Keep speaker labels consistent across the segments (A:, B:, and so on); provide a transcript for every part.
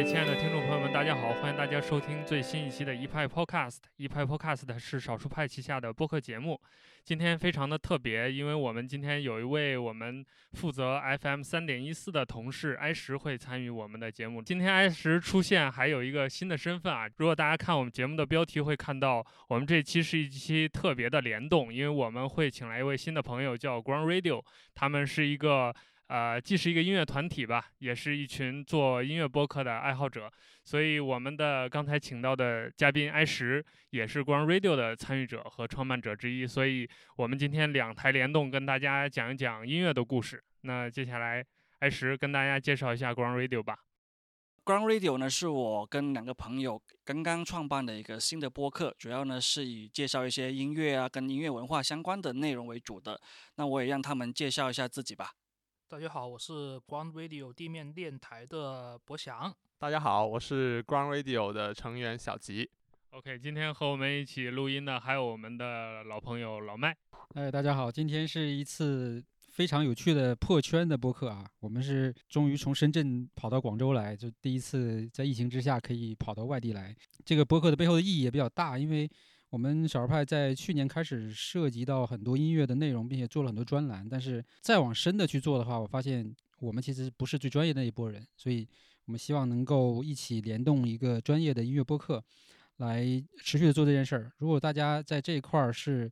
A: 位亲爱的听众朋友们，大家好！欢迎大家收听最新一期的一派 Podcast。一派 Podcast 是少数派旗下的播客节目。今天非常的特别，因为我们今天有一位我们负责 FM 三点一四的同事埃石会参与我们的节目。今天埃石出现还有一个新的身份啊！如果大家看我们节目的标题，会看到我们这期是一期特别的联动，因为我们会请来一位新的朋友叫 Ground Radio，他们是一个。呃，既是一个音乐团体吧，也是一群做音乐播客的爱好者，所以我们的刚才请到的嘉宾埃石也是 Ground Radio 的参与者和创办者之一，所以我们今天两台联动跟大家讲一讲音乐的故事。那接下来埃石跟大家介绍一下 Ground Radio 吧。
B: Ground Radio 呢是我跟两个朋友刚刚创办的一个新的播客，主要呢是以介绍一些音乐啊跟音乐文化相关的内容为主的。那我也让他们介绍一下自己吧。
C: 大家好，我是 Ground Radio 地面电台的博翔。
D: 大家好，我是 Ground Radio 的成员小吉。
A: OK，今天和我们一起录音的还有我们的老朋友老麦。
E: 哎，大家好，今天是一次非常有趣的破圈的播客啊！我们是终于从深圳跑到广州来，就第一次在疫情之下可以跑到外地来。这个播客的背后的意义也比较大，因为。我们少儿派在去年开始涉及到很多音乐的内容，并且做了很多专栏。但是再往深的去做的话，我发现我们其实不是最专业的那一波人，所以我们希望能够一起联动一个专业的音乐播客，来持续的做这件事儿。如果大家在这一块儿是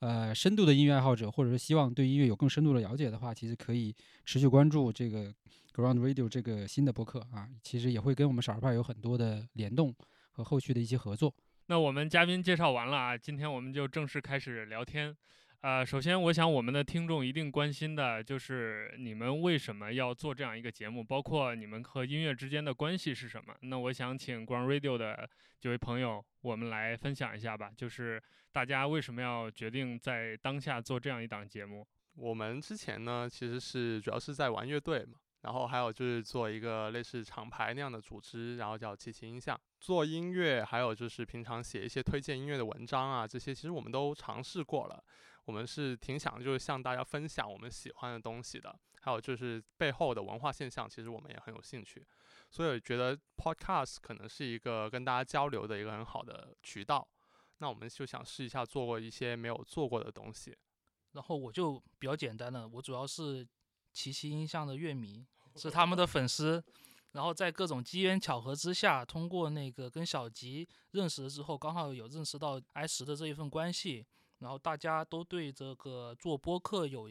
E: 呃深度的音乐爱好者，或者说希望对音乐有更深度的了解的话，其实可以持续关注这个 Ground Radio 这个新的播客啊，其实也会跟我们少儿派有很多的联动和后续的一些合作。
A: 那我们嘉宾介绍完了啊，今天我们就正式开始聊天。呃，首先我想我们的听众一定关心的就是你们为什么要做这样一个节目，包括你们和音乐之间的关系是什么。那我想请 Ground Radio 的几位朋友，我们来分享一下吧，就是大家为什么要决定在当下做这样一档节目？
D: 我们之前呢，其实是主要是在玩乐队嘛。然后还有就是做一个类似厂牌那样的组织，然后叫七七音像，做音乐，还有就是平常写一些推荐音乐的文章啊，这些其实我们都尝试过了。我们是挺想就是向大家分享我们喜欢的东西的，还有就是背后的文化现象，其实我们也很有兴趣。所以觉得 Podcast 可能是一个跟大家交流的一个很好的渠道。那我们就想试一下做过一些没有做过的东西。
C: 然后我就比较简单了，我主要是。奇奇音像的乐迷是他们的粉丝，然后在各种机缘巧合之下，通过那个跟小吉认识了之后，刚好有认识到 i 十的这一份关系，然后大家都对这个做播客有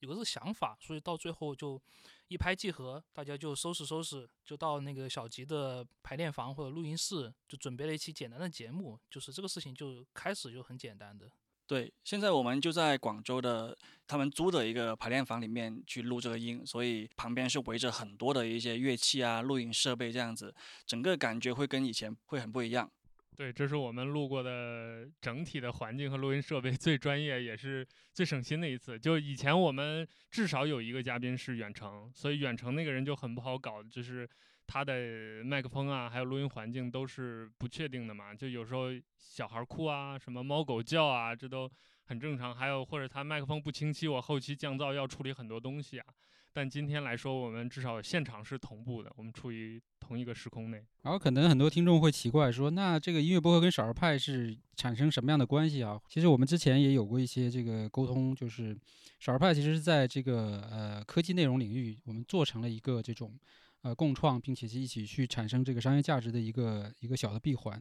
C: 有个这想法，所以到最后就一拍即合，大家就收拾收拾，就到那个小吉的排练房或者录音室，就准备了一期简单的节目，就是这个事情就开始就很简单的。
B: 对，现在我们就在广州的他们租的一个排练房里面去录这个音，所以旁边是围着很多的一些乐器啊、录音设备这样子，整个感觉会跟以前会很不一样。
A: 对，这是我们录过的整体的环境和录音设备 最专业也是最省心的一次。就以前我们至少有一个嘉宾是远程，所以远程那个人就很不好搞，就是。他的麦克风啊，还有录音环境都是不确定的嘛，就有时候小孩哭啊，什么猫狗叫啊，这都很正常。还有或者他麦克风不清晰，我后期降噪要处理很多东西啊。但今天来说，我们至少现场是同步的，我们处于同一个时空内。
E: 然后可能很多听众会奇怪说，那这个音乐播客跟少儿派是产生什么样的关系啊？其实我们之前也有过一些这个沟通，就是少儿派其实是在这个呃科技内容领域，我们做成了一个这种。呃，共创，并且是一起去产生这个商业价值的一个一个小的闭环，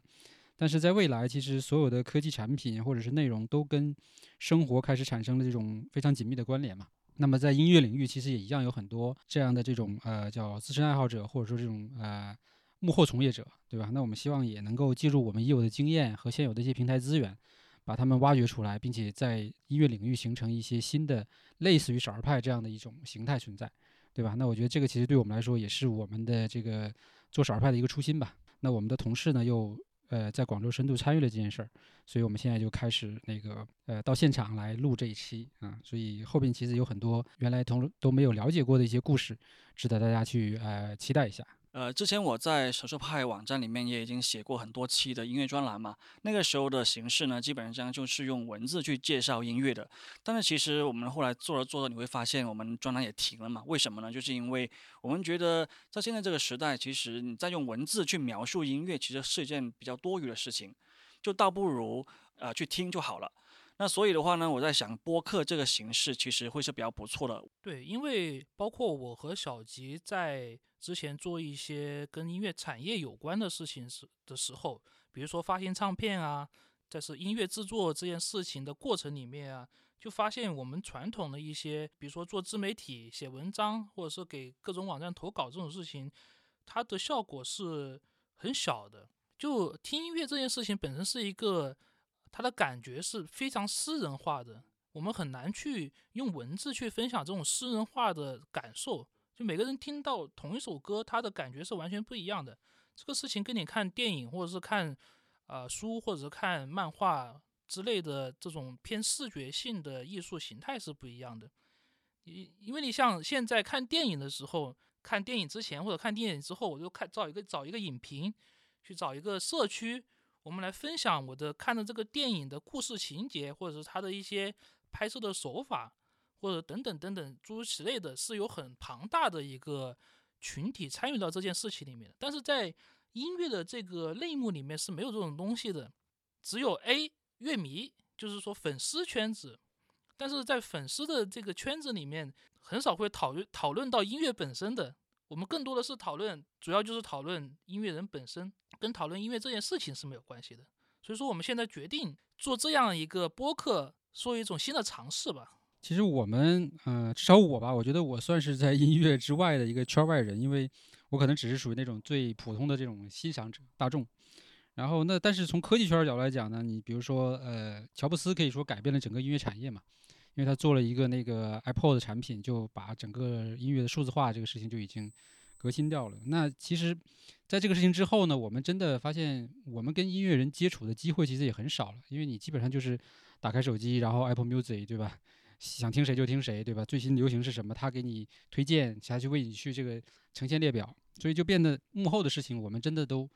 E: 但是在未来，其实所有的科技产品或者是内容都跟生活开始产生了这种非常紧密的关联嘛。那么在音乐领域，其实也一样有很多这样的这种呃叫资深爱好者，或者说这种呃幕后从业者，对吧？那我们希望也能够借助我们已有的经验和现有的一些平台资源，把他们挖掘出来，并且在音乐领域形成一些新的类似于少儿派这样的一种形态存在。对吧？那我觉得这个其实对我们来说也是我们的这个做少儿派的一个初心吧。那我们的同事呢，又呃在广州深度参与了这件事儿，所以我们现在就开始那个呃到现场来录这一期啊。所以后边其实有很多原来同都没有了解过的一些故事，值得大家去呃期待一下。
B: 呃，之前我在少数派网站里面也已经写过很多期的音乐专栏嘛。那个时候的形式呢，基本上就是用文字去介绍音乐的。但是其实我们后来做着做着，你会发现我们专栏也停了嘛？为什么呢？就是因为我们觉得在现在这个时代，其实你在用文字去描述音乐，其实是一件比较多余的事情，就倒不如呃去听就好了。那所以的话呢，我在想播客这个形式其实会是比较不错的。
C: 对，因为包括我和小吉在之前做一些跟音乐产业有关的事情时的时候，比如说发行唱片啊，在是音乐制作这件事情的过程里面啊，就发现我们传统的一些，比如说做自媒体、写文章，或者是给各种网站投稿这种事情，它的效果是很小的。就听音乐这件事情本身是一个。他的感觉是非常私人化的，我们很难去用文字去分享这种私人化的感受。就每个人听到同一首歌，他的感觉是完全不一样的。这个事情跟你看电影，或者是看呃书，或者是看漫画之类的这种偏视觉性的艺术形态是不一样的。因因为你像现在看电影的时候，看电影之前或者看电影之后，我就看找一个找一个影评，去找一个社区。我们来分享我的看的这个电影的故事情节，或者是它的一些拍摄的手法，或者等等等等诸如此类的，是有很庞大的一个群体参与到这件事情里面的。但是在音乐的这个类目里面是没有这种东西的，只有 A 乐迷，就是说粉丝圈子。但是在粉丝的这个圈子里面，很少会讨论讨论到音乐本身的。我们更多的是讨论，主要就是讨论音乐人本身，跟讨论音乐这件事情是没有关系的。所以说，我们现在决定做这样一个播客，做一种新的尝试吧。
E: 其实我们，呃，至少我吧，我觉得我算是在音乐之外的一个圈外人，因为我可能只是属于那种最普通的这种欣赏者大众。然后，那但是从科技圈角度来讲呢，你比如说，呃，乔布斯可以说改变了整个音乐产业嘛。因为他做了一个那个 iPod 的产品，就把整个音乐的数字化这个事情就已经革新掉了。那其实，在这个事情之后呢，我们真的发现，我们跟音乐人接触的机会其实也很少了。因为你基本上就是打开手机，然后 Apple Music，对吧？想听谁就听谁，对吧？最新流行是什么，他给你推荐，他去为你去这个呈现列表，所以就变得幕后的事情我们真的都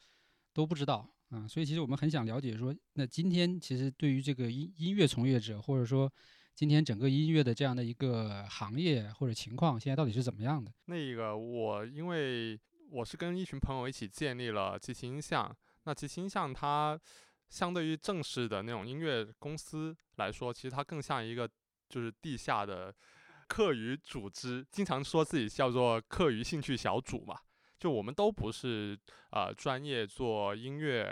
E: 都不知道啊。所以其实我们很想了解说，那今天其实对于这个音音乐从业者，或者说今天整个音乐的这样的一个行业或者情况，现在到底是怎么样的？
D: 那个我因为我是跟一群朋友一起建立了即兴音像，那即兴音像它相对于正式的那种音乐公司来说，其实它更像一个就是地下的课余组织，经常说自己叫做课余兴趣小组嘛。就我们都不是呃专业做音乐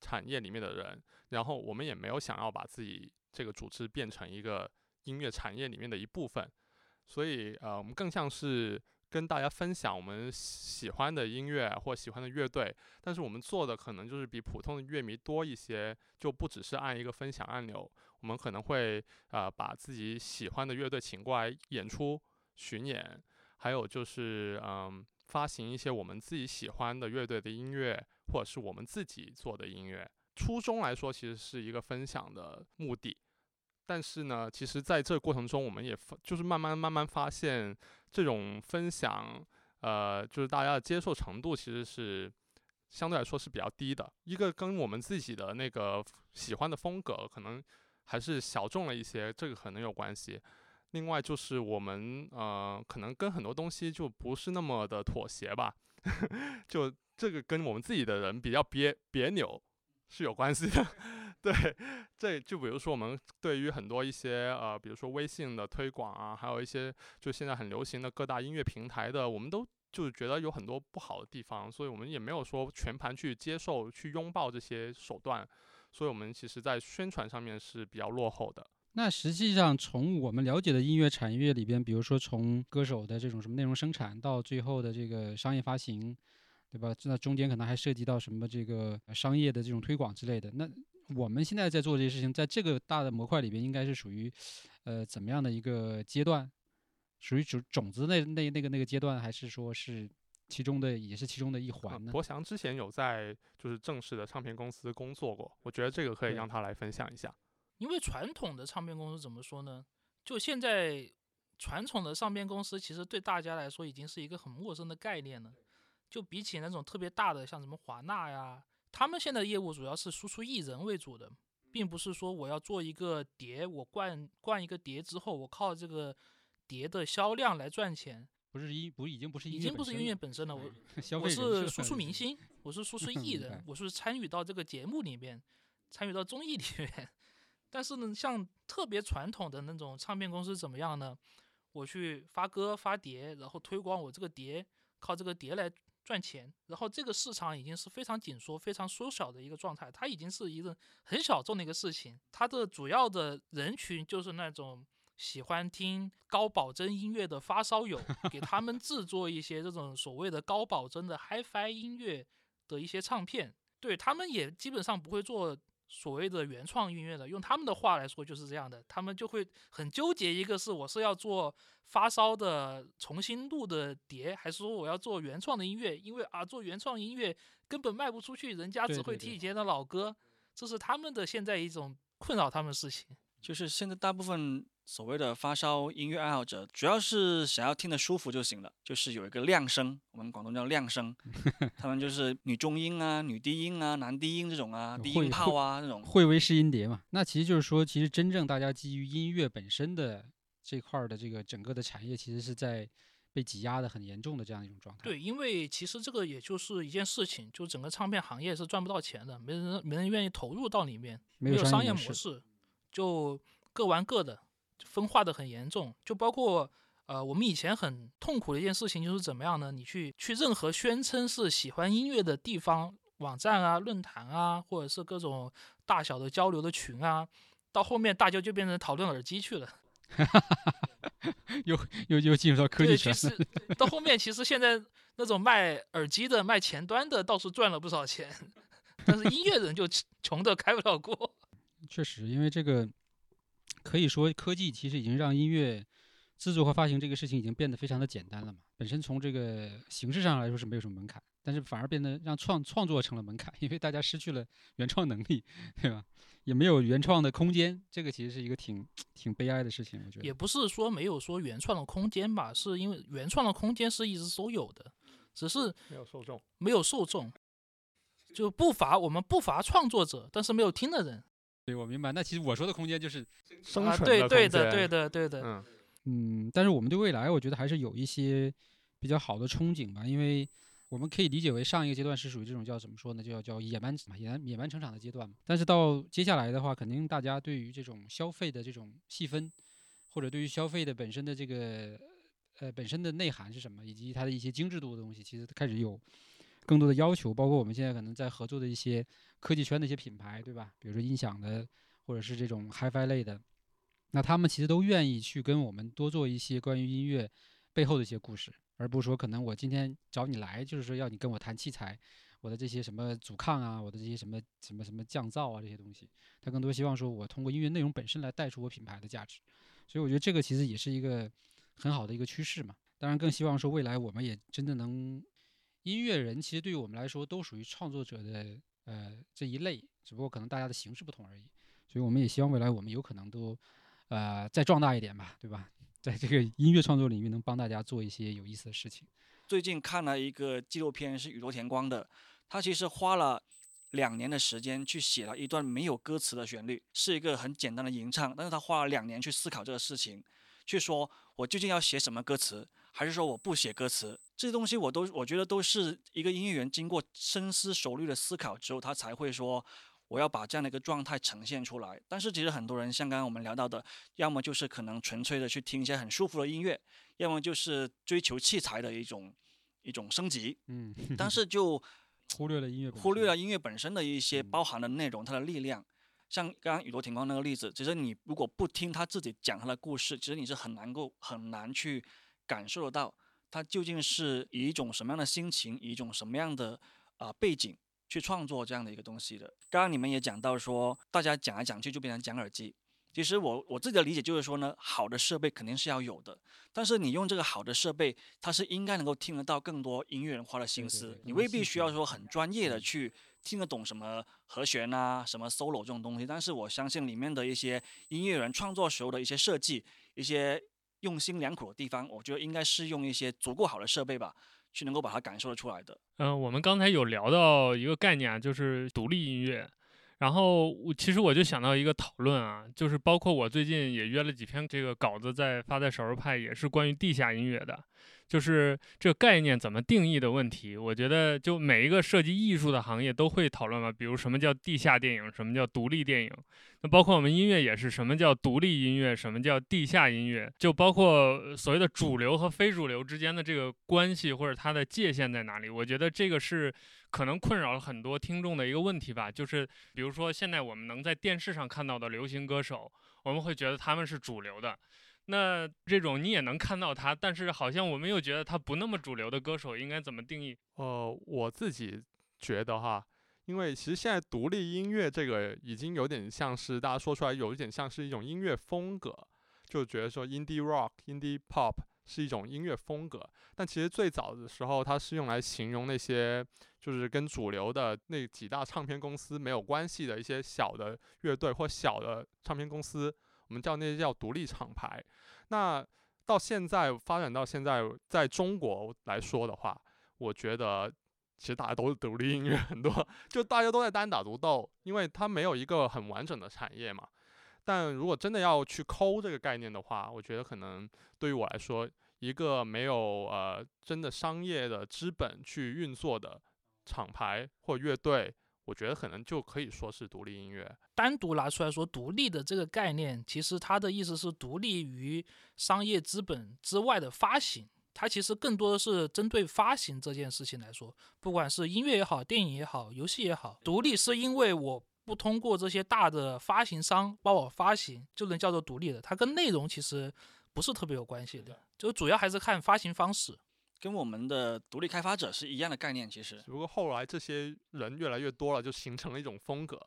D: 产业里面的人，然后我们也没有想要把自己这个组织变成一个。音乐产业里面的一部分，所以呃，我们更像是跟大家分享我们喜欢的音乐或喜欢的乐队，但是我们做的可能就是比普通的乐迷多一些，就不只是按一个分享按钮，我们可能会呃把自己喜欢的乐队请过来演出巡演，还有就是嗯发行一些我们自己喜欢的乐队的音乐，或者是我们自己做的音乐。初衷来说，其实是一个分享的目的。但是呢，其实在这个过程中，我们也就是慢慢慢慢发现，这种分享，呃，就是大家的接受程度其实是相对来说是比较低的。一个跟我们自己的那个喜欢的风格可能还是小众了一些，这个可能有关系。另外就是我们呃，可能跟很多东西就不是那么的妥协吧，就这个跟我们自己的人比较别别扭是有关系的。对，这就比如说我们对于很多一些呃，比如说微信的推广啊，还有一些就现在很流行的各大音乐平台的，我们都就是觉得有很多不好的地方，所以我们也没有说全盘去接受、去拥抱这些手段，所以我们其实在宣传上面是比较落后的。
E: 那实际上从我们了解的音乐产业里边，比如说从歌手的这种什么内容生产到最后的这个商业发行，对吧？那中间可能还涉及到什么这个商业的这种推广之类的，那。我们现在在做这些事情，在这个大的模块里边，应该是属于，呃，怎么样的一个阶段？属于种种子那那那个那个阶段，还是说是其中的也是其中的一环呢？
D: 博翔之前有在就是正式的唱片公司工作过，我觉得这个可以让他来分享一下。
C: 因为传统的唱片公司怎么说呢？就现在传统的唱片公司，其实对大家来说已经是一个很陌生的概念了。就比起那种特别大的，像什么华纳呀，他们现在业务主要是输出艺人为主的，并不是说我要做一个碟，我灌灌一个碟之后，我靠这个碟的销量来赚钱，
E: 不是音不已经不是音乐
C: 已经不是音乐
E: 本身了。
C: 我我是输出明星，我是输出 艺人，我是参与到这个节目里面，参与到综艺里面。但是呢，像特别传统的那种唱片公司怎么样呢？我去发歌发碟，然后推广我这个碟，靠这个碟来赚钱。然后这个市场已经是非常紧缩、非常缩小的一个状态，它已经是一个很小众的一个事情。它的主要的人群就是那种喜欢听高保真音乐的发烧友，给他们制作一些这种所谓的高保真的 HiFi 音乐的一些唱片。对他们也基本上不会做所谓的原创音乐的，用他们的话来说就是这样的，他们就会很纠结，一个是我是要做发烧的重新录的碟，还是说我要做原创的音乐？因为啊，做原创音乐根本卖不出去，人家只会听以前的老歌，这是他们的现在一种困扰他们的事情。
B: 就是现在大部分所谓的发烧音乐爱好者，主要是想要听得舒服就行了，就是有一个亮声，我们广东叫亮声，他们就是女中音啊、女低音啊、男低音这种啊、低
E: 会
B: 音炮啊这种。
E: 会威试音碟嘛，那其实就是说，其实真正大家基于音乐本身的这块儿的这个整个的产业，其实是在被挤压的很严重的这样一种状态。
C: 对，因为其实这个也就是一件事情，就整个唱片行业是赚不到钱的，没人没人愿意投入到里面，
E: 没
C: 有商业
E: 模
C: 式，就各玩各的，分化的很严重。就包括呃，我们以前很痛苦的一件事情就是怎么样呢？你去去任何宣称是喜欢音乐的地方、网站啊、论坛啊，或者是各种大小的交流的群啊，到后面大家就变成讨论耳机去了。
E: 又又又进入到科技，圈了。
C: 其实到 后面，其实现在那种卖耳机的、卖前端的，倒是赚了不少钱，但是音乐人就穷的开不了锅。
E: 确实，因为这个可以说科技其实已经让音乐制作和发行这个事情已经变得非常的简单了嘛。本身从这个形式上来说是没有什么门槛，但是反而变得让创创作成了门槛，因为大家失去了原创能力，对吧？也没有原创的空间，这个其实是一个挺挺悲哀的事情，我觉得。
C: 也不是说没有说原创的空间吧，是因为原创的空间是一直都有的，只是
D: 没有受众。
C: 没有受众。就不乏我们不乏创作者，但是没有听的人
E: 对，我明白。那其实我说的空间就是，
C: 啊。
D: 生存
C: 对对
D: 空间
C: 的，对的，对的。
D: 嗯，
E: 嗯，但是我们对未来，我觉得还是有一些比较好的憧憬吧，因为我们可以理解为上一个阶段是属于这种叫怎么说呢，就叫叫野蛮，野蛮野蛮成长的阶段嘛。但是到接下来的话，肯定大家对于这种消费的这种细分，或者对于消费的本身的这个呃本身的内涵是什么，以及它的一些精致度的东西，其实开始有更多的要求。包括我们现在可能在合作的一些科技圈的一些品牌，对吧？比如说音响的，或者是这种 HiFi 类的，那他们其实都愿意去跟我们多做一些关于音乐背后的一些故事，而不是说可能我今天找你来就是说要你跟我谈器材，我的这些什么阻抗啊，我的这些什么什么什么降噪啊这些东西，他更多希望说我通过音乐内容本身来带出我品牌的价值，所以我觉得这个其实也是一个很好的一个趋势嘛。当然更希望说未来我们也真的能，音乐人其实对于我们来说都属于创作者的呃这一类，只不过可能大家的形式不同而已。所以我们也希望未来我们有可能都呃再壮大一点吧，对吧？在这个音乐创作领域能帮大家做一些有意思的事情。
B: 最近看了一个纪录片，是宇多田光的，他其实花了两年的时间去写了一段没有歌词的旋律，是一个很简单的吟唱，但是他花了两年去思考这个事情，去说我究竟要写什么歌词，还是说我不写歌词，这些东西我都我觉得都是一个音乐人经过深思熟虑的思考之后，他才会说。我要把这样的一个状态呈现出来，但是其实很多人像刚刚我们聊到的，要么就是可能纯粹的去听一些很舒服的音乐，要么就是追求器材的一种一种升级，
E: 嗯，
B: 但是就
E: 忽略了音乐，
B: 忽略了音乐本身的一些
E: 嗯
B: 包含的内容，它的力量。像刚刚宇多田光那个例子，其实你如果不听他自己讲他的故事，其实你是很难够很难去感受得到他究竟是以一种什么样的心情，以一种什么样的啊、呃背景去创作这样的一个东西的。刚刚你们也讲到说，大家讲来讲去就变成讲耳机。其实我我自己的理解就是说呢，好的设备肯定是要有的，但是你用这个好的设备，它是应该能够听得到更多音乐人花的心思，
E: 对对
B: 你未必需要说很专业的
E: 嗯
B: 去听得懂什么和弦啊、什么 solo 这种东西，但是我相信里面的一些音乐人创作时候的一些设计、一些用心良苦的地方，我觉得应该是用一些足够好的设备吧，去能够把它感受得出来的。
A: 嗯、我们刚才有聊到一个概念，就是独立音乐。然后我其实我就想到一个讨论啊，就是包括我最近也约了几篇这个稿子在发在少数派，也是关于地下音乐的，就是这个概念怎么定义的问题。我觉得就每一个涉及艺术的行业都会讨论吧，比如什么叫地下电影，什么叫独立电影。那包括我们音乐也是，什么叫独立音乐，什么叫地下音乐，就包括所谓的主流和非主流之间的这个关系或者它的界限在哪里。我觉得这个是可能困扰了很多听众的一个问题吧。就是比如说现在我们能在电视上看到的流行歌手，我们会觉得他们是主流的。那这种你也能看到他，但是好像我们又觉得他不那么主流的歌手应该怎么定义？
D: 呃，我自己觉得哈，因为其实现在独立音乐这个已经有点像是大家说出来有一点像是一种音乐风格，就觉得说 indie rock、indie pop 是一种音乐风格，但其实最早的时候它是用来形容那些就是跟主流的那几大唱片公司没有关系的一些小的乐队或小的唱片公司，我们叫那些叫独立厂牌。那到现在发展到现在，在中国来说的话，我觉得其实大家都是独立音乐很多，就大家都在单打独斗，因为它没有一个很完整的产业嘛。但如果真的要去抠这个概念的话，我觉得可能对于我来说，一个没有呃真的商业的资本去运作的厂牌或乐队，我觉得可能就可以说是独立音乐。
C: 单独拿出来说，独立的这个概念，其实它的意思是独立于商业资本之外的发行。它其实更多的是针对发行这件事情来说，不管是音乐也好，电影也好，游戏也好，独立是因为我不通过这些大的发行商帮我发行，就能叫做独立的。它跟内容其实不是特别有关系的，就主要还是看发行方式。
B: 跟我们的独立开发者是一样的概念，其实
D: 只不过后来这些人越来越多了，就形成了一种风格。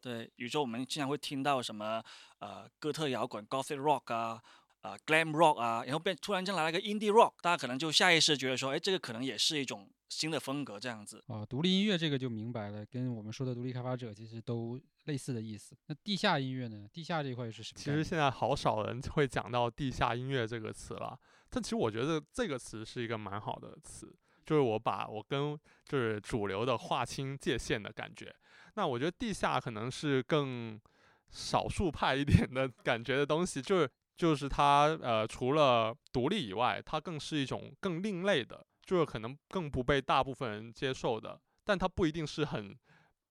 B: 对，比如说我们经常会听到什么呃哥特摇滚 （Gothic Rock） 啊，啊、Glam Rock 啊，然后变突然间来了个 Indie Rock，大家可能就下意识觉得说，哎，这个可能也是一种新的风格这样子。
E: 啊，独立音乐这个就明白了，跟我们说的独立开发者其实都类似的意思。那地下音乐呢？地下这一块又是什么？
D: 其实现在好少人会讲到地下音乐这个词了，但其实我觉得这个词是一个蛮好的词，就是我把我跟就是主流的划清界限的感觉。那我觉得地下可能是更少数派一点的感觉的东西，就是就是它呃除了独立以外，它更是一种更另类的，就是可能更不被大部分人接受的，但它不一定是很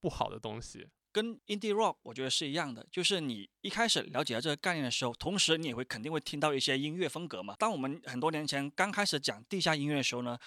D: 不好的东西。
B: 跟 indie rock 我觉得是一样的，就是你一开始了解到这个概念的时候，同时你也会肯定会听到一些音乐风格嘛。当我们很多年前刚开始讲地下音乐的时候呢，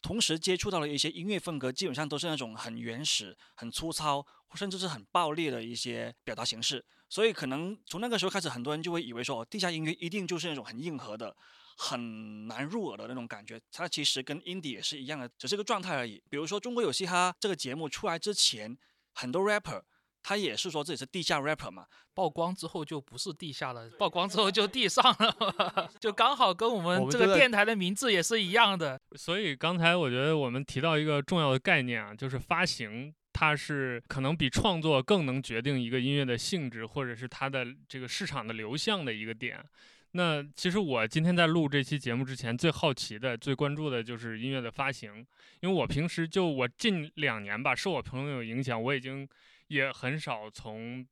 B: 同时接触到了一些音乐风格，基本上都是那种很原始、很粗糙，甚至是很暴力的一些表达形式。所以可能从那个时候开始，很多人就会以为说，地下音乐一定就是那种很硬核的、很难入耳的那种感觉。它其实跟 indie 也是一样的，只是个状态而已。比如说《中国有嘻哈》这个节目出来之前，很多 rapper 他也是说自己是地下 rapper 嘛，
C: 曝光之后就不是地下了，曝光之后就地上了，就刚好跟我
D: 我
C: 们这个电台的名字也是一样的。
A: 所以刚才我觉得我们提到一个重要的概念啊，就是发行，它是可能比创作更能决定一个音乐的性质，或者是它的这个市场的流向的一个点。那其实我今天在录这期节目之前，最好奇的、最关注的就是音乐的发行，因为我平时就我近两年吧，受我朋友影响，我已经也很少从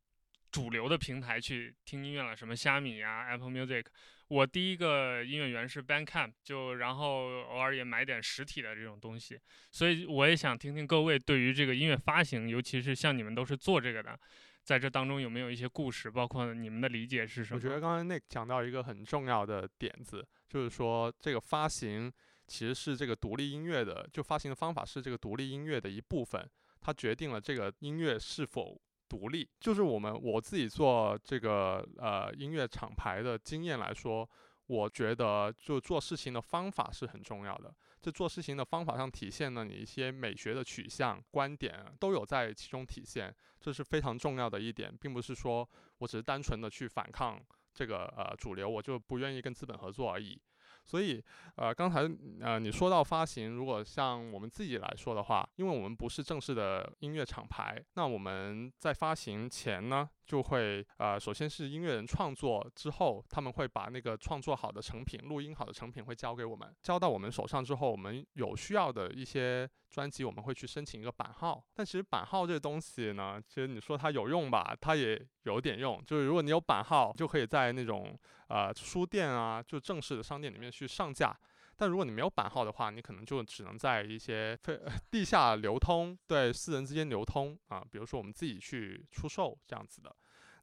A: 主流的平台去听音乐了，什么虾米呀、Apple Music。我第一个音乐源是 Bandcamp，就然后偶尔也买点实体的这种东西，所以我也想听听各位对于这个音乐发行，尤其是像你们都是做这个的，在这当中有没有一些故事，包括你们的理解是什么？
D: 我觉得刚才 Nick 讲到一个很重要的点子，就是说这个发行其实是这个独立音乐的，就发行的方法是这个独立音乐的一部分，它决定了这个音乐是否独立。就是我们我自己做这个呃音乐厂牌的经验来说，我觉得就做事情的方法是很重要的。这做事情的方法上体现了你一些美学的取向、观点都有在其中体现，这是非常重要的一点，并不是说我只是单纯的去反抗这个呃主流，我就不愿意跟资本合作而已。所以，呃，刚才呃你说到发行，如果像我们自己来说的话，因为我们不是正式的音乐厂牌，那我们在发行前呢，就会呃，首先是音乐人创作之后，他们会把那个创作好的成品、录音好的成品会交给我们，交到我们手上之后，我们有需要的一些专辑，我们会去申请一个版号。但其实版号这个东西呢，其实你说它有用吧，它也有点用，就是如果你有版号，就可以在那种。呃，书店啊，就正式的商店里面去上架。但如果你没有版号的话，你可能就只能在一些非 地下流通，对私人之间流通啊。比如说我们自己去出售这样子的。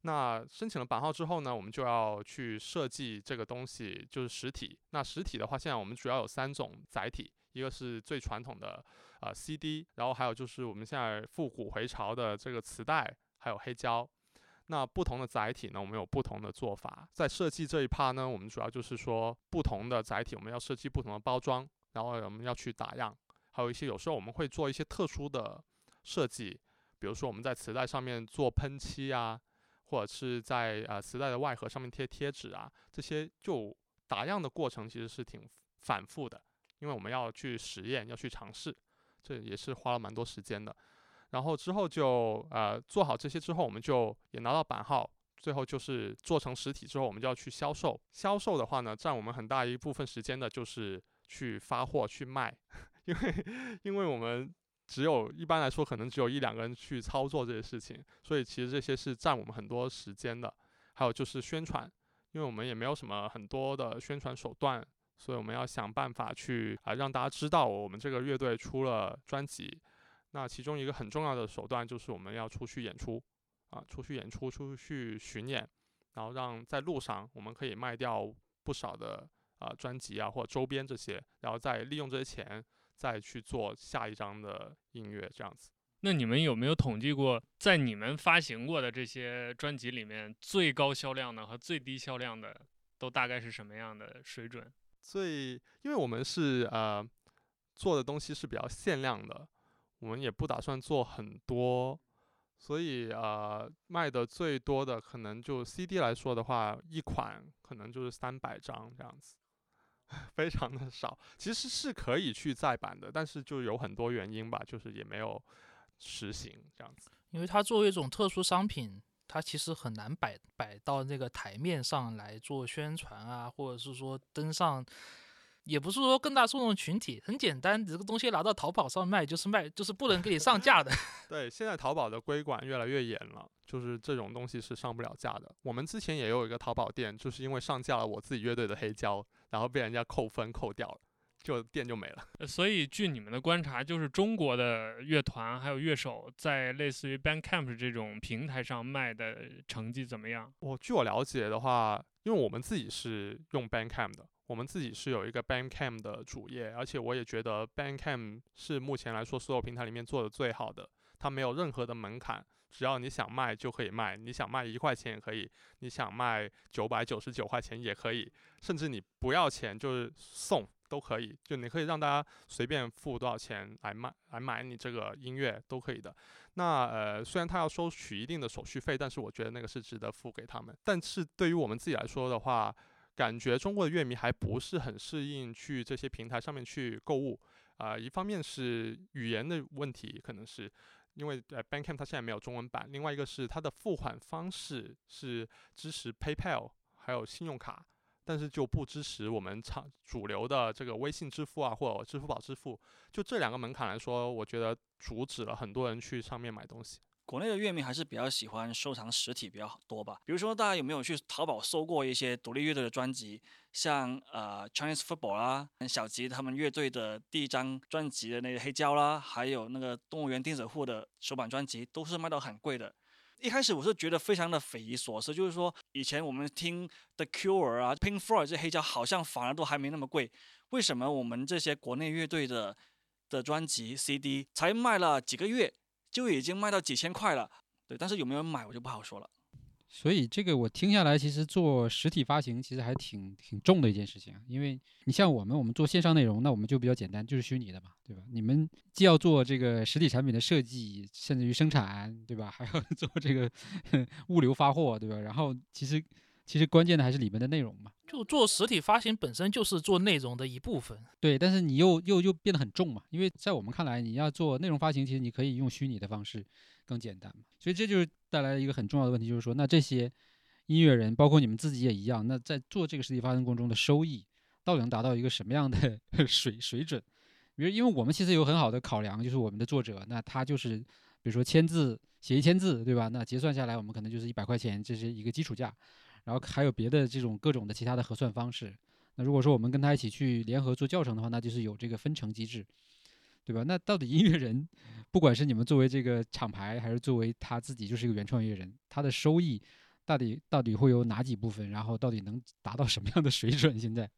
D: 那申请了版号之后呢，我们就要去设计这个东西，就是实体。那实体的话，现在我们主要有三种载体，一个是最传统的呃 CD，然后还有就是我们现在复古回潮的这个磁带，还有黑胶。那不同的载体呢，我们有不同的做法。在设计这一趴呢，我们主要就是说，不同的载体我们要设计不同的包装，然后我们要去打样，还有一些有时候我们会做一些特殊的设计，比如说我们在磁带上面做喷漆啊，或者是在呃磁带的外盒上面贴贴纸啊，这些就打样的过程其实是挺反复的，因为我们要去实验，要去尝试，这也是花了蛮多时间的。然后之后就呃做好这些之后，我们就也拿到版号，最后就是做成实体之后，我们就要去销售。销售的话呢，占我们很大一部分时间的就是去发货去卖，因为因为我们只有一般来说可能只有一两个人去操作这些事情，所以其实这些是占我们很多时间的。还有就是宣传，因为我们也没有什么很多的宣传手段，所以我们要想办法去啊让大家知道我们这个乐队出了专辑。那其中一个很重要的手段就是我们要出去演出，啊，出去演出，出去巡演，然后让在路上我们可以卖掉不少的啊专辑啊或周边这些，然后再利用这些钱再去做下一张的音乐这样子。
A: 那你们有没有统计过，在你们发行过的这些专辑里面，最高销量的和最低销量的都大概是什么样的水准？
D: 最，因为我们是呃做的东西是比较限量的。我们也不打算做很多，所以呃，卖的最多的可能就 CD 来说的话，一款可能就是三百张这样子，非常的少。其实是可以去再版的，但是就有很多原因吧，就是也没有实行这样子。
C: 因为它作为一种特殊商品，它其实很难摆摆到那个台面上来做宣传啊，或者是说登上。也不是说更大受众群体，很简单，你这个东西拿到淘宝上卖就是卖，就是不能给你上架的。
D: 对，现在淘宝的规管越来越严了，就是这种东西是上不了架的。我们之前也有一个淘宝店，就是因为上架了我自己乐队的黑胶，然后被人家扣分扣掉了，就店就没了。
A: 所以据你们的观察，就是中国的乐团还有乐手在类似于 Bandcamp 这种平台上卖的成绩怎么样？
D: 我据我了解的话，因为我们自己是用 Bandcamp 的。我们自己是有一个 Bandcamp 的主页，而且我也觉得 Bandcamp 是目前来说所有平台里面做的最好的。它没有任何的门槛，只要你想卖就可以卖，你想卖一块钱也可以，你想卖九百九十九块钱也可以，甚至你不要钱就是送都可以，就你可以让大家随便付多少钱来卖来买你这个音乐都可以的。那呃，虽然他要收取一定的手续费，但是我觉得那个是值得付给他们。但是对于我们自己来说的话，感觉中国的乐迷还不是很适应去这些平台上面去购物，啊，一方面是语言的问题，可能是因为呃 Bandcamp 它现在没有中文版，另外一个是它的付款方式是支持 PayPal 还有信用卡，但是就不支持我们常主流的这个微信支付啊或者支付宝支付，就这两个门槛来说，我觉得阻止了很多人去上面买东西。
B: 国内的乐迷还是比较喜欢收藏实体比较多吧。比如说，大家有没有去淘宝搜过一些独立乐队的专辑？像呃 Chinese Football 啦，小吉他们乐队的第一张专辑的那个黑胶啦，还有那个动物园钉子户的首版专辑，都是卖到很贵的。一开始我是觉得非常的匪夷所思，就是说以前我们听 The Cure 啊、Pink Floyd 这黑胶好像反而都还没那么贵，为什么我们这些国内乐队的的专辑 CD 才卖了几个月？就已经卖到几千块了，对，但是有没有人买我就不好说了。
E: 所以这个我听下来，其实做实体发行其实还挺挺重的一件事情啊。因为你像我们，我们做线上内容，那我们就比较简单，就是虚拟的嘛，对吧？你们既要做这个实体产品的设计，甚至于生产，对吧？还要做这个 物流发货，对吧？然后其实其实关键的还是里面的内容嘛。
C: 就做实体发行本身就是做内容的一部分。
E: 对，但是你又又又变得很重嘛，因为在我们看来，你要做内容发行，其实你可以用虚拟的方式更简单嘛。所以这就是带来了一个很重要的问题，就是说，那这些音乐人，包括你们自己也一样，那在做这个实体发行过程中的收益，到底能达到一个什么样的 水水准？比如，因为我们其实有很好的考量，就是我们的作者，那他就是比如说签字写一千字，对吧？那结算下来，我们可能就是一百块钱，这是一个基础价。然后还有别的这种各种的其他的核算方式。那如果说我们跟他一起去联合做教程的话，那就是有这个分成机制，对吧？那到底音乐人，不管是你们作为这个厂牌，还是作为他自己就是一个原创音乐人，他的收益到底到底会有哪几部分？然后到底能 达到什么样的水准？现在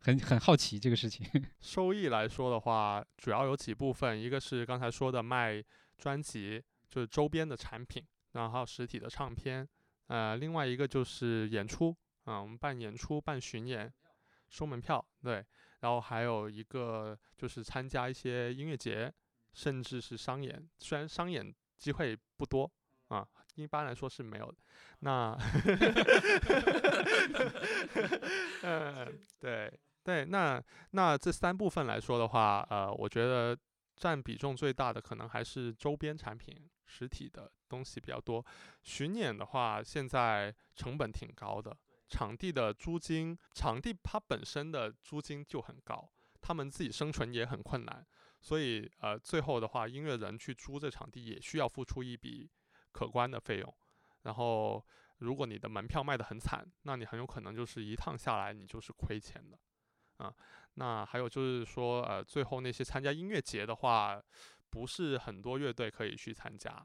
E: 很很好奇这个事情。
D: 收益来说的话，主要有几部分，一个是刚才说的卖专辑，就是周边的产品，然后还有实体的唱片。呃，另外一个就是演出，啊，我们办演出、办巡演，收门票，对，然后还有一个就是参加一些音乐节，甚至是商演，虽然商演机会不多，啊，一般来说是没有的。那，嗯，对对，那那这三部分来说的话，呃，我觉得占比重最大的可能还是周边产品。实体的东西比较多，巡演的话，现在成本挺高的，场地的租金，场地它本身的租金就很高，他们自己生存也很困难，所以呃，最后的话，音乐人去租这场地也需要付出一笔可观的费用，然后如果你的门票卖得很惨，那你很有可能就是一趟下来你就是亏钱的，啊，那还有就是说呃，最后那些参加音乐节的话。不是很多乐队可以去参加，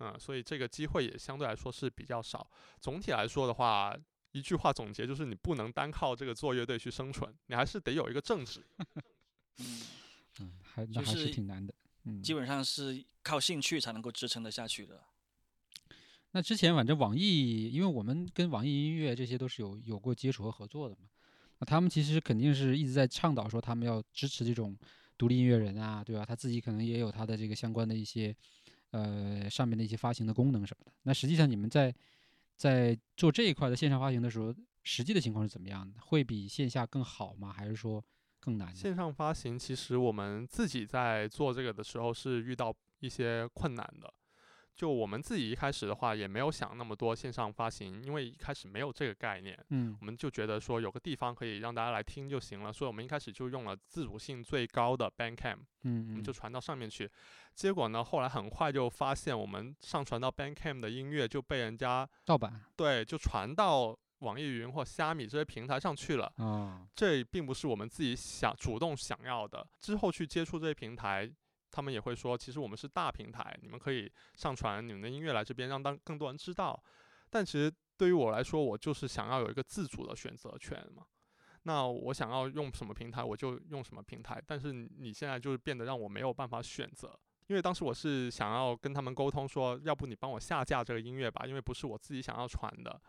D: 嗯，所以这个机会也相对来说是比较少。总体来说的话，一句话总结就是，你不能单靠这个做乐队去生存，你还是得有一个正职。
E: 嗯，还那还是挺难的。嗯，
B: 基本上是靠兴趣才能够支撑得下去的。
E: 那之前反正网易，因为我们跟网易音乐这些都是有有过接触和合作的嘛，那他们其实肯定是一直在倡导说，他们要支持这种。独立音乐人啊，对吧？他自己可能也有他的这个相关的一些，呃，上面的一些发行的功能什么的。那实际上你们在在做这一块的线上发行的时候，实际的情况是怎么样的？会比线下更好吗？还是说更难？
D: 线上发行其实我们自己在做这个的时候是遇到一些困难的。就我们自己一开始的话，也没有想那么多线上发行，因为一开始没有这个概念。
E: 嗯，
D: 我们就觉得说有个地方可以让大家来听就行了，所以我们一开始就用了自主性最高的 Bandcamp，
E: 嗯，
D: 我们就传到上面去。结果呢，后来很快就发现，我们上传到 Bandcamp 的音乐就被人家
E: 盗版，
D: 对，就传到网易云或虾米这些平台上去了。
E: 啊，
D: 这并不是我们自己想主动想要的。之后去接触这些平台。他们也会说，其实我们是大平台，你们可以上传你们的音乐来这边，让当更多人知道。但其实对于我来说，我就是想要有一个自主的选择权嘛。那我想要用什么平台，我就用什么平台。但是你现在就是变得让我没有办法选择，因为当时我是想要跟他们沟通说，要不你帮我下架这个音乐吧，因为不是我自己想要传的。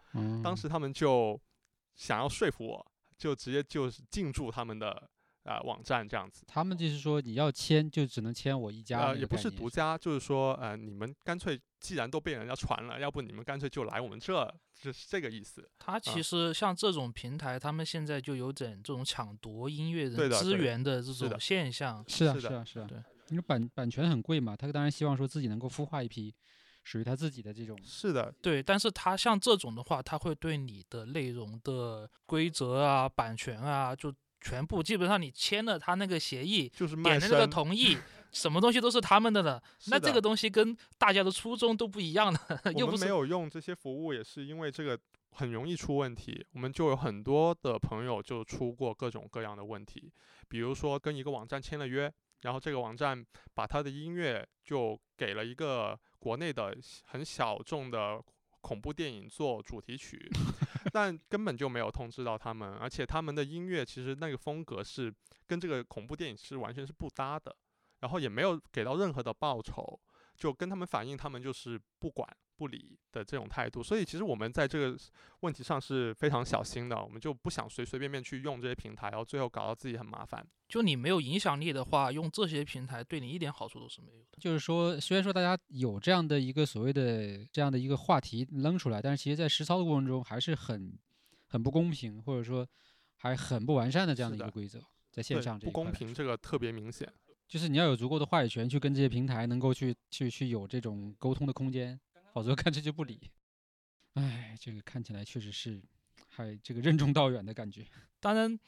D: 当时他们就想要说服我，就直接就是进驻他们的。啊，网站这样子，
E: 他们就是说你要签就只能签我一家，
D: 呃，也不是独家，就是说，呃，你们干脆既然都被人家传了，要不你们干脆就来我们这，就是这个意思。
C: 他其实像这种平台，他们现在就有点这种抢夺音乐人资源的这种现象。
E: 是啊，是啊，是啊。对，因为版版权很贵嘛，他当然希望说自己能够孵化一批属于他自己的这种。
D: 是的，
C: 对。但是他像这种的话，他会对你的内容的规则啊、版权啊，就。全部基本上你签了他那个协议，
D: 就是
C: 点的那个同意，什么东西都是他们的了。那这个东西跟大家的初衷都不一样的。我
D: 们没有用这些服务，也是因为这个很容易出问题。我们就有很多的朋友就出过各种各样的问题，比如说跟一个网站签了约，然后这个网站把他的音乐就给了一个国内的很小众的。恐怖电影做主题曲，但根本就没有通知到他们，而且他们的音乐其实那个风格是跟这个恐怖电影是完全是不搭的，然后也没有给到任何的报酬，就跟他们反映，他们就是不管。不理的这种态度，所以其实我们在这个问题上是非常小心的，我们就不想随随便便去用这些平台，然后最后搞到自己很麻烦。
C: 就你没有影响力的话，用这些平台对你一点好处都是没有的。
E: 就是说，虽然说大家有这样的一个所谓的这样的一个话题扔出来，但是其实在实操的过程中还是很很不公平，或者说还很不完善的这样
D: 的
E: 一个规则，在线
D: 对不公
E: 上这一块来说
D: 平这个特别明显。
E: 就是你要有足够的话语权去跟这些平台能够去去去有这种沟通的空间，否则干脆就不理。哎，这个看起来确实是还这个任重道远的感觉。
C: 当然，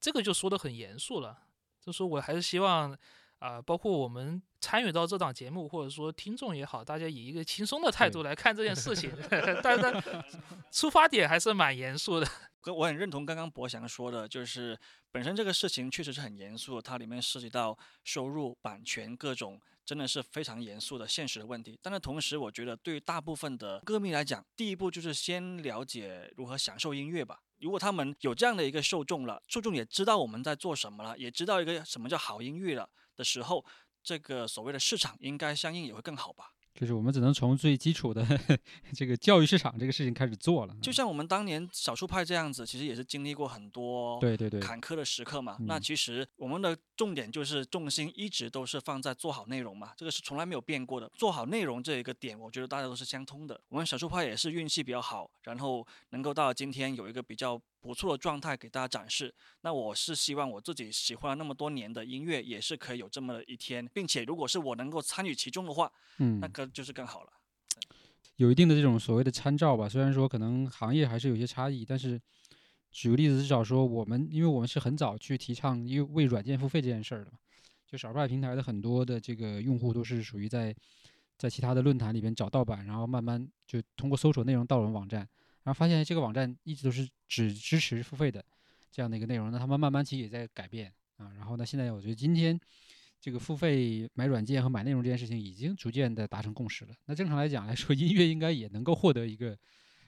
C: 这个就说的很严肃了，就说我还是希望啊、包括我们参与到这档节目，或者说听众也好，大家以一个轻松的态度来看这件事情，但是出发点还是蛮严肃的。
B: 跟我很认同刚刚博翔说的，就是本身这个事情确实是很严肃，它里面涉及到收入、版权各种，真的是非常严肃的现实的问题。但是同时，我觉得对于大部分的歌迷来讲，第一步就是先了解如何享受音乐吧。如果他们有这样的一个受众了，受众也知道我们在做什么了，也知道一个什么叫好音乐了的时候，这个所谓的市场应该相应也会更好吧。
E: 就是我们只能从最基础的 这个教育市场这个事情开始做了。
B: 就像我们当年少数派这样子，其实也是经历过很多
E: 对对对，
B: 坎坷的时刻嘛。那
E: 嗯
B: 其实我们的重点就是重心一直都是放在做好内容嘛，这个是从来没有变过的。做好内容这一个点，我觉得大家都是相通的。我们少数派也是运气比较好，然后能够到今天有一个比较不错的状态给大家展示。那我是希望我自己喜欢了那么多年的音乐，也是可以有这么一天，并且如果是我能够参与其中的话，
E: 嗯
B: 那，个就是更好了。
E: 有一定的这种所谓的参照吧。虽然说可能行业还是有些差异，但是举个例子，至少说我们，因为我们是很早去提倡因为为软件付费这件事儿的嘛，就少数派平台的很多的这个用户都是属于在在其他的论坛里边找盗版，然后慢慢就通过搜索内容到我们网站，然后发现这个网站一直都是只支持付费的这样的一个内容，那他们慢慢其实也在改变啊。然后呢，现在我觉得今天。这个付费买软件和买内容这件事情已经逐渐的达成共识了。那正常来讲来说，音乐应该也能够获得一个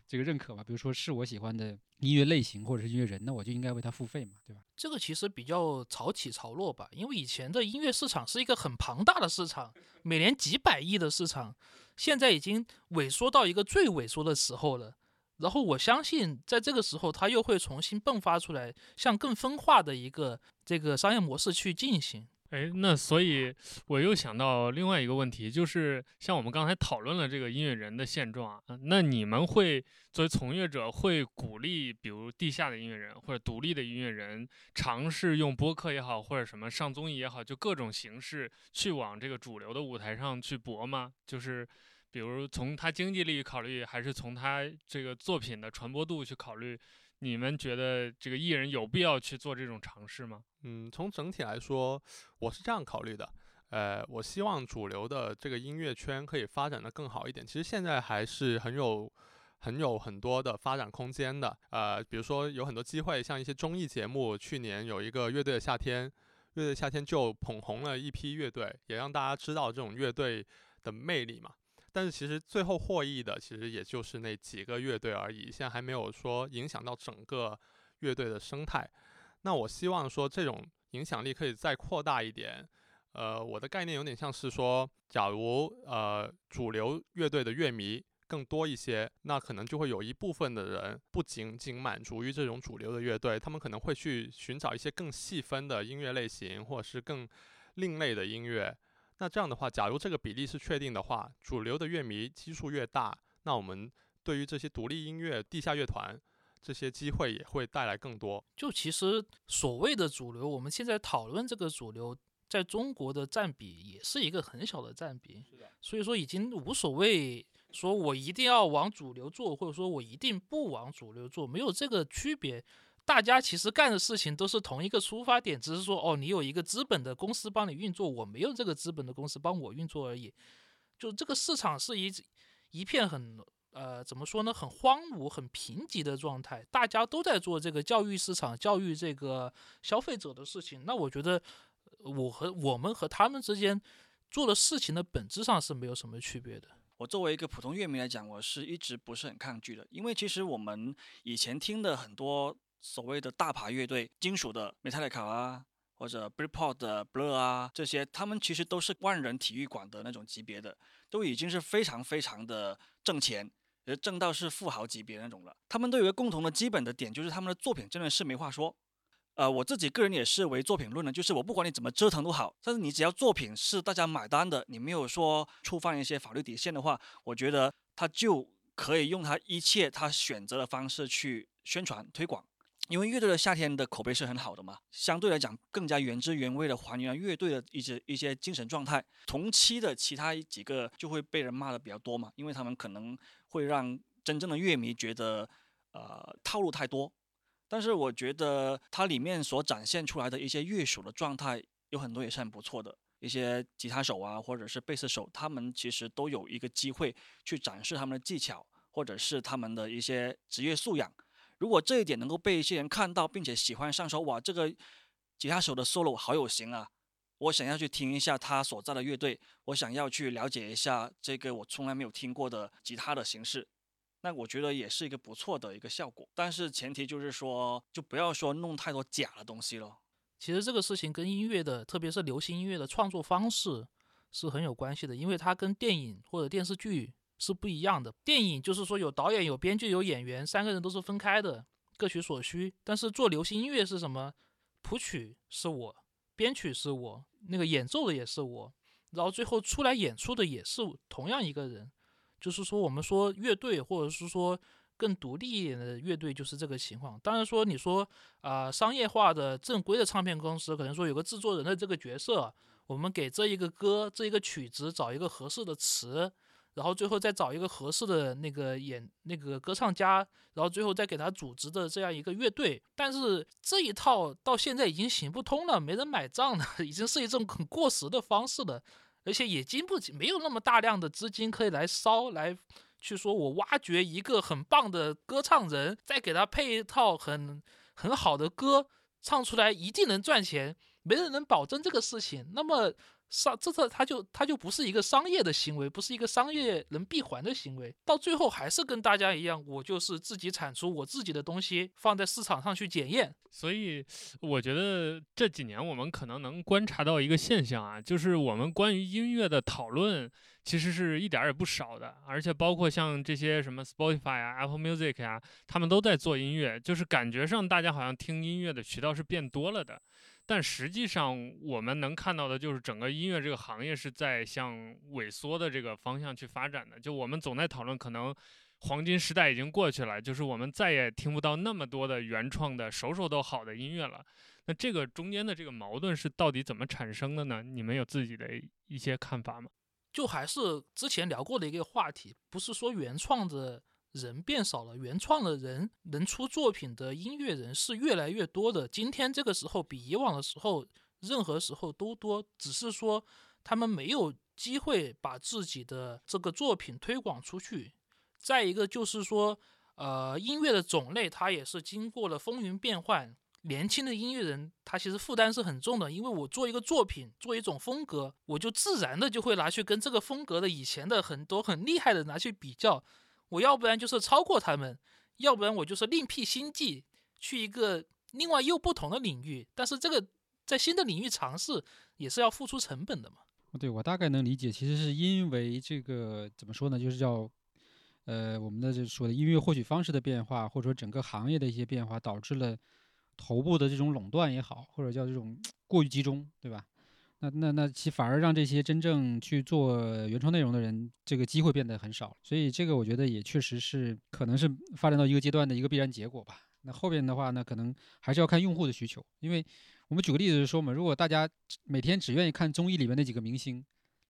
E: 这个认可吧？比如说是我喜欢的音乐类型或者是音乐人，那我就应该为他付费嘛，对吧？
C: 这个其实比较潮起潮落吧，因为以前的音乐市场是一个很庞大的市场，每年几百亿的市场，现在已经萎缩到一个最萎缩的时候了。然后我相信，在这个时候，它又会重新迸发出来，向更分化的一个这个商业模式去进行。
A: 哎，那所以我又想到另外一个问题，就是像我们刚才讨论了这个音乐人的现状啊，那你们会作为从业者会鼓励，比如地下的音乐人或者独立的音乐人，尝试用播客也好，或者什么上综艺也好，就各种形式去往这个主流的舞台上去搏吗？就是比如从他经济利益考虑，还是从他这个作品的传播度去考虑？你们觉得这个艺人有必要去做这种尝试吗？
D: 嗯，从整体来说，我是这样考虑的。呃，我希望主流的这个音乐圈可以发展的更好一点。其实现在还是很有、很有很多的发展空间的。呃，比如说有很多机会，像一些综艺节目，去年有一个乐队的夏天，乐队夏天就捧红了一批乐队，也让大家知道这种乐队的魅力嘛。但是其实最后获益的其实也就是那几个乐队而已，现在还没有说影响到整个乐队的生态。那我希望说这种影响力可以再扩大一点。呃，我的概念有点像是说，假如呃主流乐队的乐迷更多一些，那可能就会有一部分的人不仅仅满足于这种主流的乐队，他们可能会去寻找一些更细分的音乐类型，或者是更另类的音乐。那这样的话，假如这个比例是确定的话，主流的乐迷基数越大，那我们对于这些独立音乐、地下乐团这些机会也会带来更多。
C: 就其实所谓的主流，我们现在讨论这个主流，在中国的占比也是一个很小的占比，所以说已经无所谓，说我一定要往主流做，或者说我一定不往主流做，没有这个区别。大家其实干的事情都是同一个出发点，只是说哦，你有一个资本的公司帮你运作，我没有这个资本的公司帮我运作而已。就这个市场是一一片很呃怎么说呢，很荒芜、很贫瘠的状态，大家都在做这个教育市场、教育这个消费者的事情。那我觉得我和我们和他们之间做的事情的本质上是没有什么区别的。
B: 我作为一个普通乐迷来讲，我是一直不是很抗拒的，因为其实我们以前听的很多所谓的大牌乐队，金属的 Metallica 啊，或者 Britpop 的 Blur 啊，这些他们其实都是万人体育馆的那种级别的，都已经是非常非常的挣钱，也挣到是富豪级别那种了。他们都有个共同的基本的点，就是他们的作品真的是没话说。呃，我自己个人也是为作品论的，就是我不管你怎么折腾都好，但是你只要作品是大家买单的，你没有说触犯一些法律底线的话，我觉得他就可以用他一切他选择的方式去宣传推广。因为乐队的夏天的口碑是很好的嘛，相对来讲更加原汁原味的还原了乐队的一些一些精神状态。同期的其他几个就会被人骂的比较多嘛，因为他们可能会让真正的乐迷觉得呃套路太多。但是我觉得它里面所展现出来的一些乐手的状态有很多也是很不错的，一些吉他手啊或者是贝斯手，他们其实都有一个机会去展示他们的技巧或者是他们的一些职业素养。如果这一点能够被一些人看到，并且喜欢上手，哇，这个吉他手的 solo 好有型啊！我想要去听一下他所在的乐队，我想要去了解一下这个我从来没有听过的吉他的形式，那我觉得也是一个不错的一个效果。但是前提就是说，就不要说弄太多假的东西了。
C: 其实这个事情跟音乐的，特别是流行音乐的创作方式是很有关系的，因为它跟电影或者电视剧。是不一样的。电影就是说有导演、有编剧、有演员，三个人都是分开的，各取所需。但是做流行音乐是什么？谱曲是我，编曲是我，那个演奏的也是我，然后最后出来演出的也是同样一个人。就是说，我们说乐队，或者是说更独立一点的乐队，就是这个情况。当然说，你说啊，商业化的正规的唱片公司，可能说有个制作人的这个角色，我们给这一个歌、这一个曲子找一个合适的词。然后最后再找一个合适的那个演那个歌唱家，然后最后再给他组织的这样一个乐队。但是这一套到现在已经行不通了，没人买账了，已经是一种很过时的方式了，而且也经不起没有那么大量的资金可以来烧来去说，我挖掘一个很棒的歌唱人，再给他配一套很很好的歌，唱出来一定能赚钱，没人能保证这个事情。那么。商这这他就他就不是一个商业的行为，不是一个商业能闭环的行为，到最后还是跟大家一样，我就是自己产出我自己的东西，放在市场上去检验。
A: 所以我觉得这几年我们可能能观察到一个现象啊，就是我们关于音乐的讨论其实是一点儿也不少的，而且包括像这些什么 Spotify 啊、Apple Music 啊，他们都在做音乐，就是感觉上大家好像听音乐的渠道是变多了的。但实际上，我们能看到的就是整个音乐这个行业是在向萎缩的这个方向去发展的。就我们总在讨论，可能黄金时代已经过去了，就是我们再也听不到那么多的原创的、首首都好的音乐了。那这个中间的这个矛盾是到底怎么产生的呢？你们有自己的一些看法吗？
C: 就还是之前聊过的一个话题，不是说原创的。人变少了，原创的人能出作品的音乐人是越来越多的。今天这个时候比以往的时候，任何时候都多，只是说他们没有机会把自己的这个作品推广出去。再一个就是说，呃，音乐的种类它也是经过了风云变幻。年轻的音乐人他其实负担是很重的，因为我做一个作品，做一种风格，我就自然的就会拿去跟这个风格的以前的很多很厉害的拿去比较。我要不然就是超过他们，要不然我就是另辟新技，去一个另外又不同的领域。但是这个在新的领域尝试也是要付出成本的嘛。
E: 对我大概能理解，其实是因为这个怎么说呢？就是叫呃我们的这说的音乐获取方式的变化，或者说整个行业的一些变化，导致了头部的这种垄断也好，或者叫这种 过于集中，对吧？那那那其反而让这些真正去做原创内容的人，这个机会变得很少，所以这个我觉得也确实是可能是发展到一个阶段的一个必然结果吧。那后边的话呢，可能还是要看用户的需求，因为我们举个例子说嘛，如果大家每天只愿意看综艺里面那几个明星，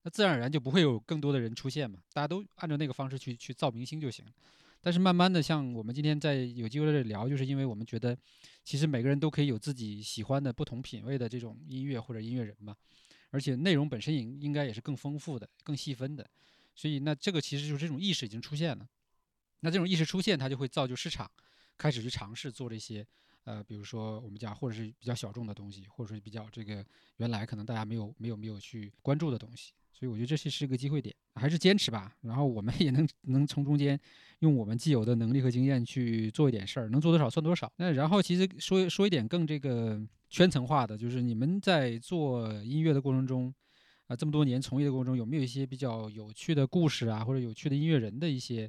E: 那自然而然就不会有更多的人出现嘛，大家都按照那个方式去去造明星就行。但是慢慢的，像我们今天在有机会在这里聊，就是因为我们觉得，其实每个人都可以有自己喜欢的不同品味的这种音乐或者音乐人嘛。而且内容本身应应该也是更丰富的、更细分的，所以那这个其实就是这种意识已经出现了。那这种意识出现，它就会造就市场开始去尝试做这些，呃，比如说我们讲或者是比较小众的东西，或者说比较这个原来可能大家没有没有没有去关注的东西。所以我觉得这是是个机会点，还是坚持吧。然后我们也能能从中间用我们既有的能力和经验去做一点事儿，能做多少算多少。那然后其实说说一点更这个。圈层化的，就是你们在做音乐的过程中，啊，这么多年从业的过程中，有没有一些比较有趣的故事啊，或者有趣的音乐人的一些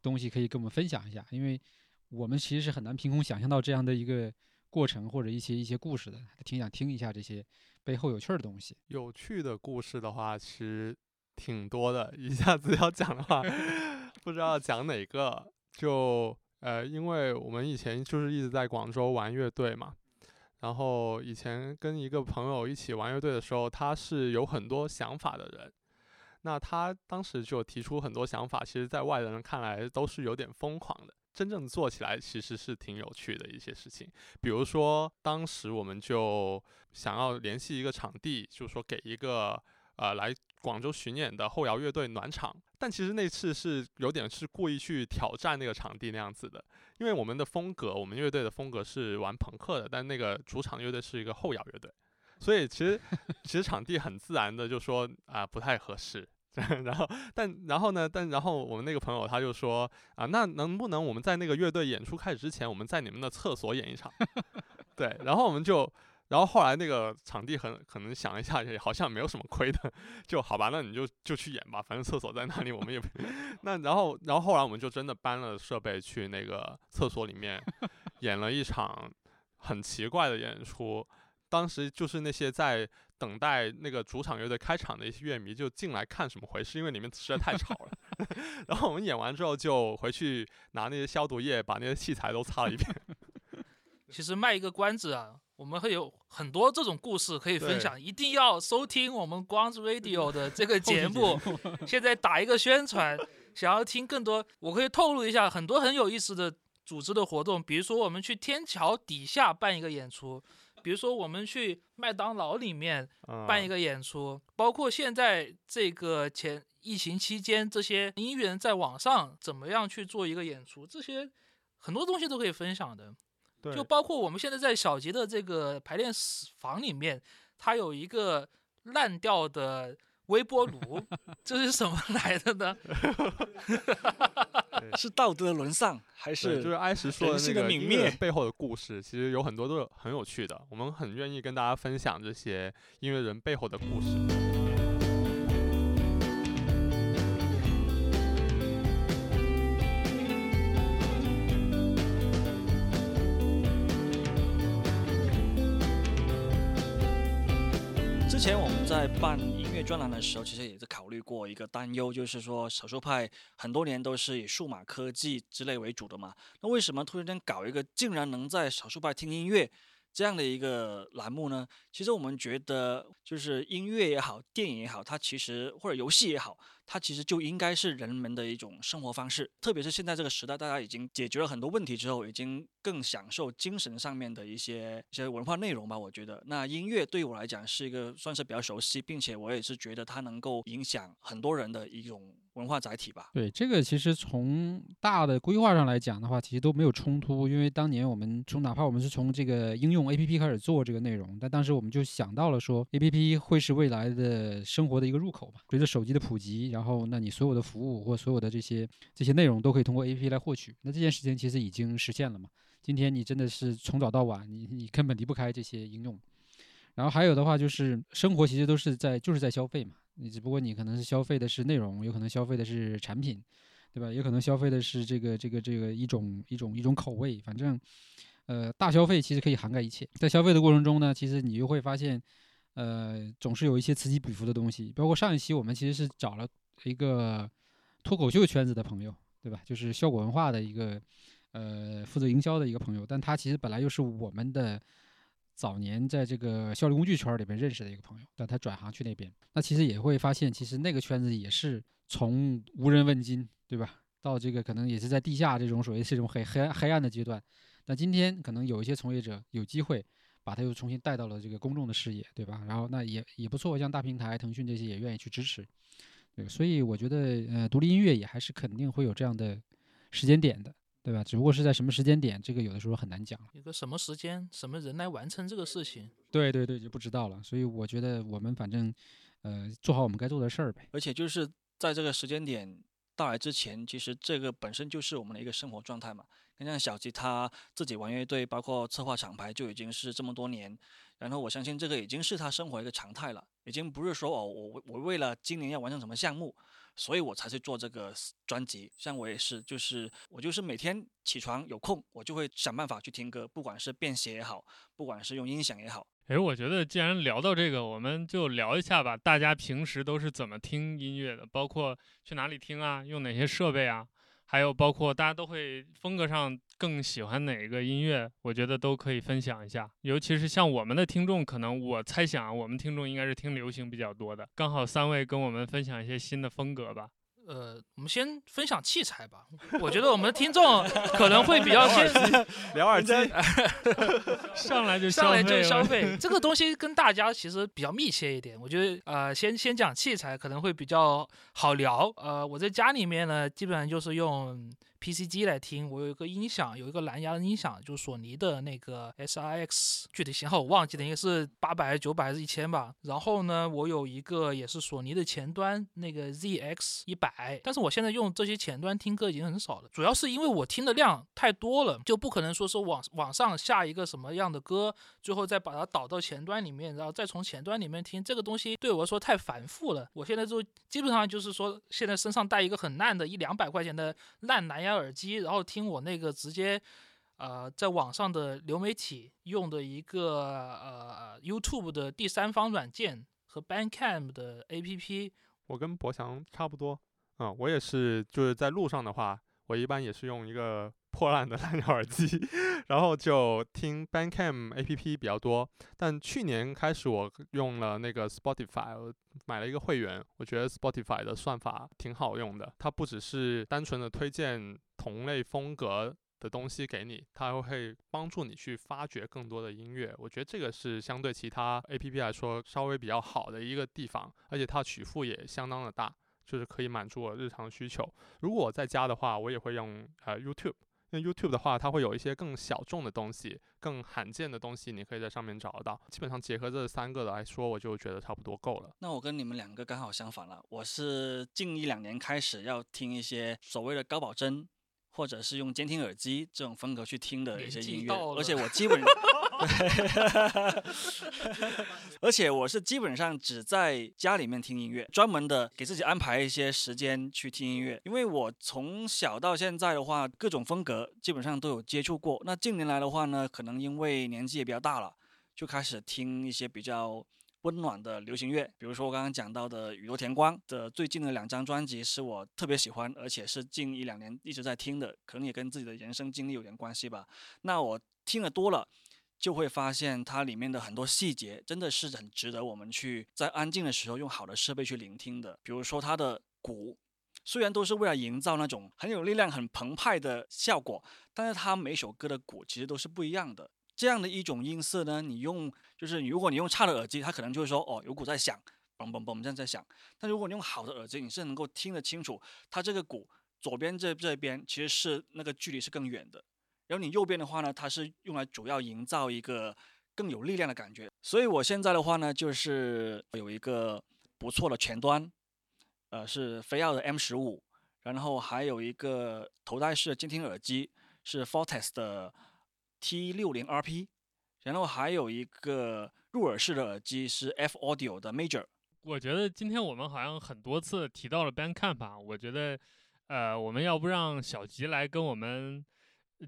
E: 东西可以跟我们分享一下？因为我们其实是很难凭空想象到这样的一个过程或者一些一些故事的，挺想听一下这些背后有趣的东西。
D: 有趣的故事的话，其实挺多的，一下子要讲的话，不知道讲哪个。就呃，因为我们以前就是一直在广州玩乐队嘛，然后以前跟一个朋友一起玩乐队的时候，他是有很多想法的人。那他当时就提出很多想法，其实在外人看来都是有点疯狂的。真正做起来其实是挺有趣的一些事情。比如说，当时我们就想要联系一个场地，就是说给一个呃来广州巡演的后摇乐队暖场。但其实那次是有点是故意去挑战那个场地那样子的，因为我们的风格，我们乐队的风格是玩朋克的，但那个主场乐队是一个后摇乐队，所以其实 其实场地很自然的就说啊不太合适。然后，但然后呢？但然后我们那个朋友他就说啊，那能不能我们在那个乐队演出开始之前，我们在你们的厕所演一场？对，然后我们就，然后后来那个场地很可能想一下，也好像没有什么亏的，就好吧，那你就就去演吧，反正厕所在那里，我们也 那然后然后后来我们就真的搬了设备去那个厕所里面演了一场很奇怪的演出。当时就是那些在等待那个主场乐队开场的一些乐迷就进来看什么回事，因为里面实在太吵了。然后我们演完之后就回去拿那些消毒液把那些器材都擦了一遍。
C: 其实卖一个关子啊，我们会有很多这种故事可以分享，一定要收听我们光之 Radio 的这个节目。现在打一个宣传，想要听更多，我可以透露一下很多很有意思的组织的活动，比如说我们去天桥底下办一个演出。比如说，我们去麦当劳里面办一个演出，包括现在这个前疫情期间，这些音乐人在网上怎么样去做一个演出，这些很多东西都可以分享的。就包括我们现在在小杰的这个排练房里面，它有一个烂掉的。微波炉，这是什么来的呢？
B: 是道德沦丧，还是
D: 就是埃什说的那个泯灭背后的故事？其实有很多都是很有趣的，我们很愿意跟大家分享这些音乐人背后的故事。
B: 在办音乐专栏的时候，其实也是考虑过一个担忧，就是说少数派很多年都是以数码科技之类为主的嘛，那为什么突然间搞一个竟然能在少数派听音乐这样的一个栏目呢？其实我们觉得，就是音乐也好，电影也好，它其实或者游戏也好。它其实就应该是人们的一种生活方式，特别是现在这个时代，大家已经解决了很多问题之后，已经更享受精神上面的一些一些文化内容吧。我觉得，那音乐对我来讲是一个算是比较熟悉，并且我也是觉得它能够影响很多人的一种文化载体吧。
E: 对，这个其实从大的规划上来讲的话，其实都没有冲突，因为当年我们从哪怕我们是从这个应用 A P P 开始做这个内容，但当时我们就想到了说 A P P 会是未来的生活的一个入口吧。随着手机的普及。然后，那你所有的服务或所有的这些这些内容都可以通过 APP 来获取。那这件事情其实已经实现了嘛？今天你真的是从早到晚，你你根本离不开这些应用。然后还有的话就是，生活其实都是在就是在消费嘛。你只不过你可能是消费的是内容，有可能消费的是产品，对吧？也可能消费的是这个这个这个一种一种一种口味。反正，呃，大消费其实可以涵盖一切。在消费的过程中呢，其实你就会发现，呃，总是有一些此起彼伏的东西。包括上一期我们其实是找了。一个脱口秀圈子的朋友，对吧？就是效果文化的一个，呃，负责营销的一个朋友，但他其实本来又是我们的早年在这个效率工具圈里边认识的一个朋友，但他转行去那边，那其实也会发现，其实那个圈子也是从无人问津，对吧？到这个可能也是在地下这种所谓这种黑黑黑暗的阶段，那今天可能有一些从业者有机会把他又重新带到了这个公众的视野，对吧？然后那也也不错，像大平台、腾讯这些也愿意去支持。对，所以我觉得，呃，独立音乐也还是肯定会有这样的时间点的，对吧？只不过是在什么时间点，这个有的时候很难讲。
C: 一个什么时间、什么人来完成这个事情？
E: 对对对，就不知道了。所以我觉得我们反正，呃，做好我们该做的事儿呗。
B: 而且就是在这个时间点到来之前，其实这个本身就是我们的一个生活状态嘛。你像小吉他自己玩乐队，包括策划厂牌，就已经是这么多年。然后我相信这个已经是他生活一个常态了，已经不是说哦，我我为了今年要完成什么项目，所以我才去做这个专辑。像我也是，就是我就是每天起床有空，我就会想办法去听歌，不管是便携也好，不管是用音响也好。
A: 诶，我觉得既然聊到这个，我们就聊一下吧。大家平时都是怎么听音乐的？包括去哪里听啊？用哪些设备啊？还有包括大家都会风格上更喜欢哪个音乐，我觉得都可以分享一下。尤其是像我们的听众，可能我猜想我们听众应该是听流行比较多的，刚好三位跟我们分享一些新的风格吧。
C: 呃，我们先分享器材吧。我觉得我们的听众可能会比较先
D: 聊耳机，
A: 上来就
C: 上来就消
A: 费
C: 费，这个东西跟大家其实比较密切一点。我觉得呃，先先讲器材可能会比较好聊。呃，我在家里面呢，基本上就是用。PC 机来听，我有一个音响，有一个蓝牙的音响，就是索尼的那个 SRX，具体型号我忘记了，应该是八百、九百还是一千吧。然后呢，我有一个也是索尼的前端，那个 ZX 一百。但是我现在用这些前端听歌已经很少了，主要是因为我听的量太多了，就不可能说是网网上下一个什么样的歌，最后再把它导到前端里面，然后再从前端里面听，这个东西对我来说太繁复了。我现在就基本上就是说，现在身上带一个很烂的，一两百块钱的烂蓝牙。耳机，然后听我那个直接，呃，在网上的流媒体用的一个呃 YouTube 的第三方软件和 Bandcamp 的 APP。
D: 我跟博翔差不多，嗯，我也是，就是在路上的话，我一般也是用一个破烂的 蓝牙耳机，然后就听 Bandcamp APP 比较多。但去年开始，我用了那个 Spotify。买了一个会员，我觉得 Spotify 的算法挺好用的。它不只是单纯的推荐同类风格的东西给你，它还会帮助你去发掘更多的音乐。我觉得这个是相对其他 APP 来说稍微比较好的一个地方，而且它曲库也相当的大，就是可以满足我日常需求。如果我在家的话，我也会用呃 YouTube。那 YouTube 的话，它会有一些更小众的东西，更罕见的东西，你可以在上面找得到。基本上结合这三个的来说，我就觉得差不多够了。
B: 那我跟你们两个刚好相反了，我是近一两年开始要听一些所谓的高保真。或者是用监听耳机这种风格去听的一些音乐，而且我基本，而且我是基本上只在家里面听音乐，专门的给自己安排一些时间去听音乐。因为我从小到现在的话，各种风格基本上都有接触过。那近年来的话呢，可能因为年纪也比较大了，就开始听一些比较。温暖的流行乐，比如说我刚刚讲到的宇多田光的最近的两张专辑，是我特别喜欢，而且是近一两年一直在听的，可能也跟自己的人生经历有点关系吧。那我听的多了，就会发现它里面的很多细节真的是很值得我们去在安静的时候用好的设备去聆听的。比如说它的鼓，虽然都是为了营造那种很有力量、很澎湃的效果，但是它每首歌的鼓其实都是不一样的。这样的一种音色呢，你用就是如果你用差的耳机，它可能就会说哦有鼓在响，嘣嘣嘣这样在响。但如果你用好的耳机，你是能够听得清楚，它这个鼓左边这这边其实是那个距离是更远的。然后你右边的话呢，它是用来主要营造一个更有力量的感觉。所以我现在的话呢，就是有一个不错的前端，呃是飞奥的 M 十五，然后还有一个头戴式监听耳机是 Fortes 的。T 六零 RP，然后还有一个入耳式的耳机是 F Audio 的 Major。
A: 我觉得今天我们好像很多次提到了 Bandcamp，我觉得，呃，我们要不让小吉来跟我们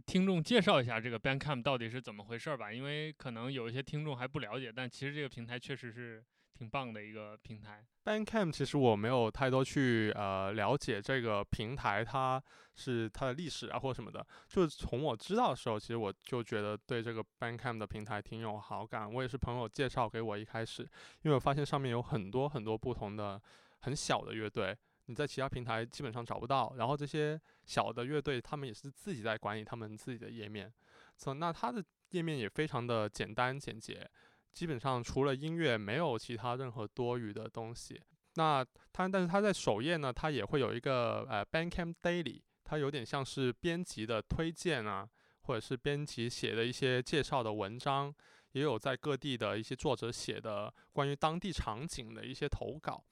A: 听众介绍一下这个 Bandcamp 到底是怎么回事吧？因为可能有一些听众还不了解，但其实这个平台确实是。挺棒的一个平台
D: ，Bandcamp 其实我没有太多去呃了解这个平台，它是它的历史啊或什么的。就是从我知道的时候，其实我就觉得对这个 Bandcamp 的平台挺有好感。我也是朋友介绍给我一开始，因为我发现上面有很多很多不同的很小的乐队，你在其他平台基本上找不到。然后这些小的乐队，他们也是自己在管理他们自己的页面，所以那它的页面也非常的简单简洁。基本上除了音乐，没有其他任何多余的东西。那它，但是它在首页呢，它也会有一个呃 Bandcamp Daily，它有点像是编辑的推荐啊，或者是编辑写的一些介绍的文章，也有在各地的一些作者写的关于当地场景的一些投稿。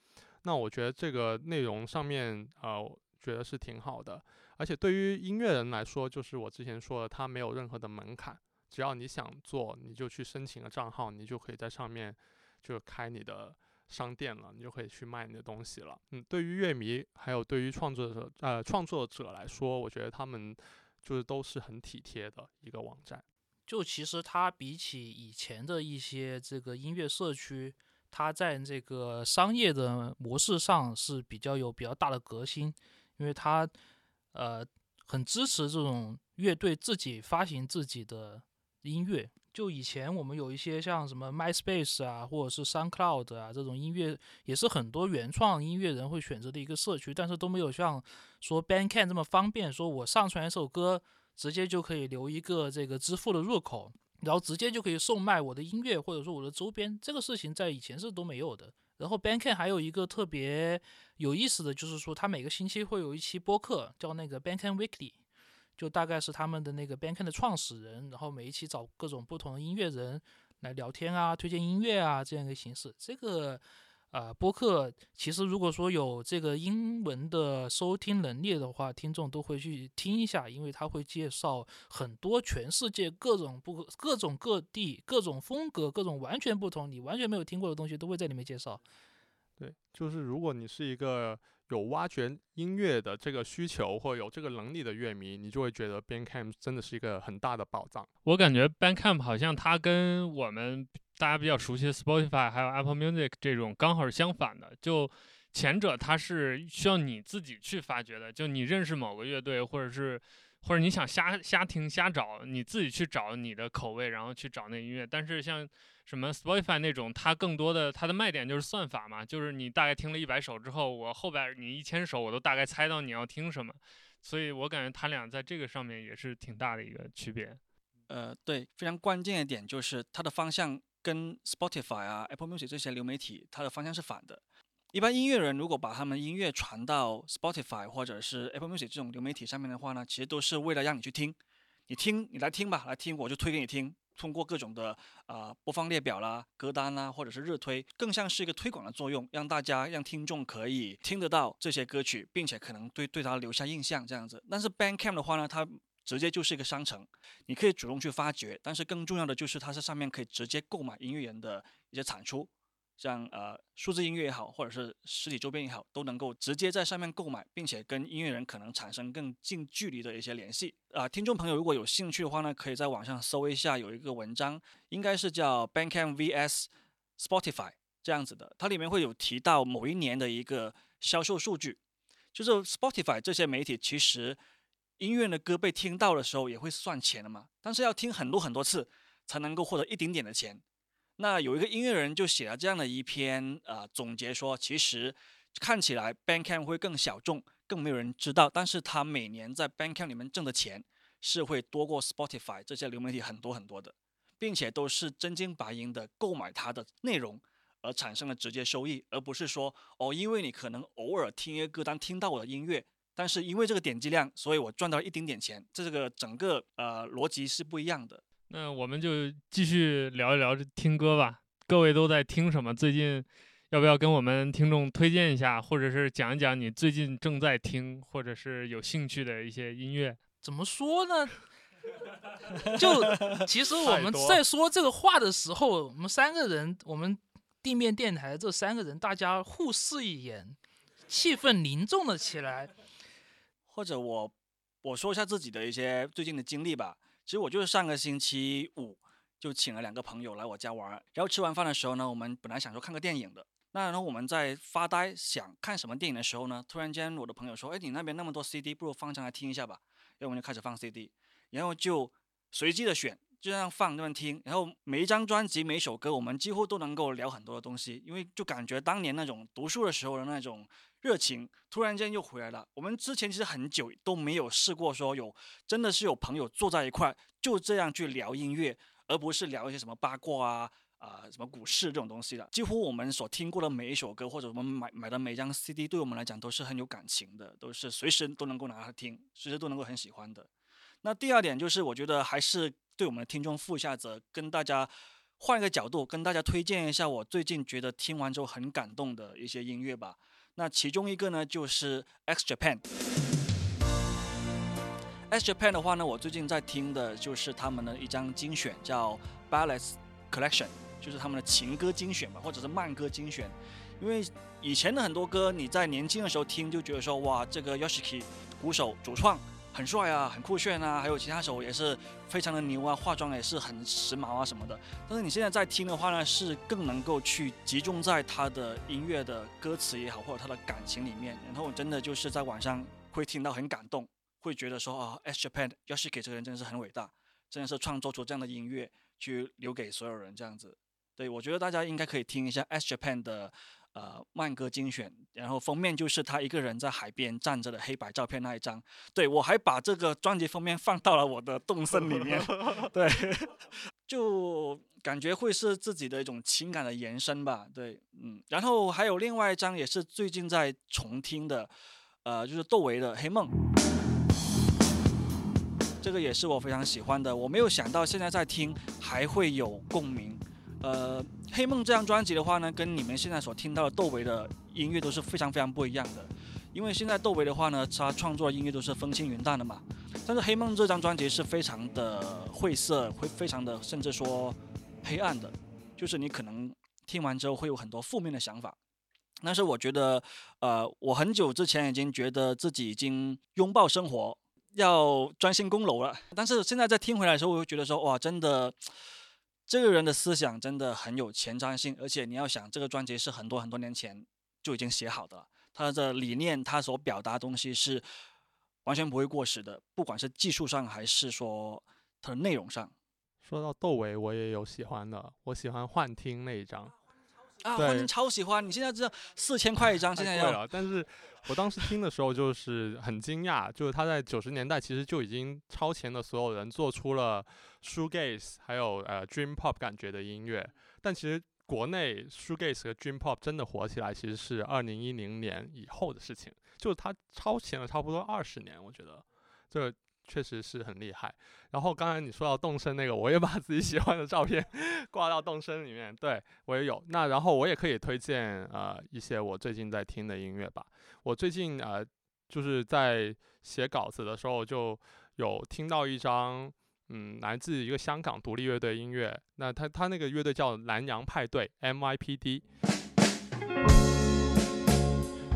D: 那我觉得这个内容上面，呃，觉得是挺好的。而且对于音乐人来说，就是我之前说的，它没有任何的门槛。只要你想做，你就去申请个账号，你就可以在上面就开你的商店了，你就可以去卖你的东西了。嗯，对于乐迷还有对于创作者呃创作者来说，我觉得他们就是都是很体贴的一个网站。
C: 就其实它比起以前的一些这个音乐社区，它在这个商业的模式上是比较有比较大的革新，因为它呃。很支持这种乐队自己发行自己的音乐。就以前我们有一些像什么 MySpace 啊，或者是 SoundCloud 啊这种音乐，也是很多原创音乐人会选择的一个社区，但是都没有像说 Bandcamp 这么方便，说我上传一首歌，直接就可以留一个这个支付的入口，然后直接就可以售卖我的音乐或者说我的周边，这个事情在以前是都没有的。然后 Bandcamp 还有一个特别有意思的就是说，它每个星期会有一期播客，叫那个 Bandcamp Weekly。就大概是他们的那个 Bandcamp 的创始人，然后每一期找各种不同的音乐人来聊天啊，推荐音乐啊，这样一个形式。这个呃播客其实如果说有这个英文的收听能力的话，听众都会去听一下，因为他会介绍很多全世界各种不各种各地各种风格各种完全不同你完全没有听过的东西都会在里面介绍。
D: 对，就是如果你是一个。有挖掘音乐的这个需求或有这个能力的乐迷，你就会觉得 Bandcamp 真的是一个很大的宝藏。
A: 我感觉 Bandcamp 好像它跟我们大家比较熟悉的 Spotify 还有 Apple Music 这种刚好是相反的。就前者它是需要你自己去发掘的，就你认识某个乐队，或者是或者你想瞎瞎听瞎找，你自己去找你的口味，然后去找那音乐。但是像什么 Spotify 那种，它更多的它的卖点就是算法嘛，就是你大概听了一百首之后，我后边你一千首我都大概猜到你要听什么，所以我感觉它俩在这个上面也是挺大的一个区别。
B: 呃，对，非常关键的点就是它的方向跟 Spotify 啊、Apple Music 这些流媒体它的方向是反的。一般音乐人如果把他们音乐传到 Spotify 或者是 Apple Music 这种流媒体上面的话呢，其实都是为了让你去听，你听，你来听吧，来听，我就推给你听。通过各种的啊播放列表啦、歌单啦，或者是热推，更像是一个推广的作用，让大家让听众可以听得到这些歌曲，并且可能对对他留下印象这样子。但是 Bandcamp 的话呢，它直接就是一个商城，你可以主动去发掘，但是更重要的就是它在上面可以直接购买音乐人的一些产出。像呃数字音乐也好，或者是实体周边也好，都能够直接在上面购买，并且跟音乐人可能产生更近距离的一些联系。啊，听众朋友如果有兴趣的话呢，可以在网上搜一下，有一个文章，应该是叫 Bandcamp vs Spotify 这样子的，它里面会有提到某一年的一个销售数据，就是 Spotify 这些媒体其实音乐的歌被听到的时候也会算钱的嘛，但是要听很多很多次才能够获得一点点的钱。那有一个音乐人就写了这样的一篇呃总结说，其实看起来 Bandcamp 会更小众，更没有人知道，但是他每年在 Bandcamp 里面挣的钱是会多过 Spotify 这些流媒体很多很多的，并且都是真金白银的购买它的内容而产生的直接收益，而不是说哦，因为你可能偶尔听一个歌单听到我的音乐，但是因为这个点击量，所以我赚到了一丁点钱，这个整个呃逻辑是不一样的。
A: 那我们就继续聊一聊这听歌吧。各位都在听什么？最近要不要跟我们听众推荐一下，或者是讲一讲你最近正在听或者是有兴趣的一些音乐？
C: 怎么说呢？就 其实我们在说这个话的时候，我们三个人，我们地面电台这三个人，大家互视一眼，气氛凝重了起来。
B: 或者我我说一下自己的一些最近的经历吧。其实我就是上个星期五就请了两个朋友来我家玩，然后吃完饭的时候呢，我们本来想说看个电影的，那然后我们在发呆想看什么电影的时候呢，突然间我的朋友说：“哎，你那边那么多 CD，不如放上来听一下吧。”然后我们就开始放 CD，然后就随机的选，就这样放这样听，然后每一张专辑每一首歌，我们几乎都能够聊很多的东西，因为就感觉当年那种读书的时候的那种。热情突然间又回来了。我们之前其实很久都没有试过说有真的是有朋友坐在一块就这样去聊音乐，而不是聊一些什么八卦啊啊什么股市这种东西的。几乎我们所听过的每一首歌或者我们买买的每一张 CD，对我们来讲都是很有感情的，都是随时都能够拿来听，随时都能够很喜欢的。那第二点就是，我觉得还是对我们的听众负一下责，跟大家换一个角度，跟大家推荐一下我最近觉得听完之后很感动的一些音乐吧。那其中一个呢，就是 X Japan。X Japan 的话呢，我最近在听的就是他们的一张精选，叫 Ballads Collection，就是他们的情歌精选吧，或者是慢歌精选。因为以前的很多歌，你在年轻的时候听，就觉得说，哇，这个 Yoshiki 鼓手主创。很帅啊，很酷炫啊，还有其他手也是非常的牛啊，化妆也是很时髦啊什么的。但是你现在在听的话呢，是更能够去集中在他的音乐的歌词也好，或者他的感情里面，然后真的就是在晚上会听到很感动，会觉得说啊，S Japan 要是给这个人真的是很伟大，真的是创作出这样的音乐，去留给所有人这样子。对我觉得大家应该可以听一下 S Japan 的呃慢歌精选，然后封面就是他一个人在海边站着的黑白照片那一张。对我还把这个专辑封面放到了我的动森里面，对，就感觉会是自己的一种情感的延伸吧。对，嗯，然后还有另外一张也是最近在重听的，呃，就是窦唯的《黑梦》。这个也是我非常喜欢的，我没有想到现在在听还会有共鸣。呃，《黑梦》这张专辑的话呢，跟你们现在所听到的窦唯的音乐都是非常非常不一样的。因为现在窦唯的话呢，他创作的音乐都是风轻云淡的嘛，但是《黑梦》这张专辑是非常的晦涩，会非常的甚至说黑暗的，就是你可能听完之后会有很多负面的想法。但是我觉得，呃，我很久之前已经觉得自己已经拥抱生活。要专心攻楼了，但是现在在听回来的时候，我又觉得说，哇，真的，这个人的思想真的很有前瞻性，而且你要想，这个专辑是很多很多年前就已经写好的，他的理念，他所表达的东西是完全不会过时的，不管是技术上还是说他的内容上。
D: 说到窦唯，我也有喜欢的，我喜欢幻听那一张。
B: 啊，幻听超喜欢！你现在知道四千块一张，现在要，
D: 但是我当时听的时候就是很惊讶，就是他在九十年代其实就已经超前的所有人做出了 shoegaze 还有呃 dream pop 感觉的音乐，但其实国内 shoegaze 和 dream pop 真的火起来其实是二零一零年以后的事情，就是他超前了差不多二十年，我觉得这。确实是很厉害。然后刚才你说到动身那个，我也把自己喜欢的照片 挂到动身里面。对我也有。那然后我也可以推荐呃一些我最近在听的音乐吧。我最近呃就是在写稿子的时候就有听到一张嗯来自一个香港独立乐队音乐。那他他那个乐队叫南洋派对 MYPD。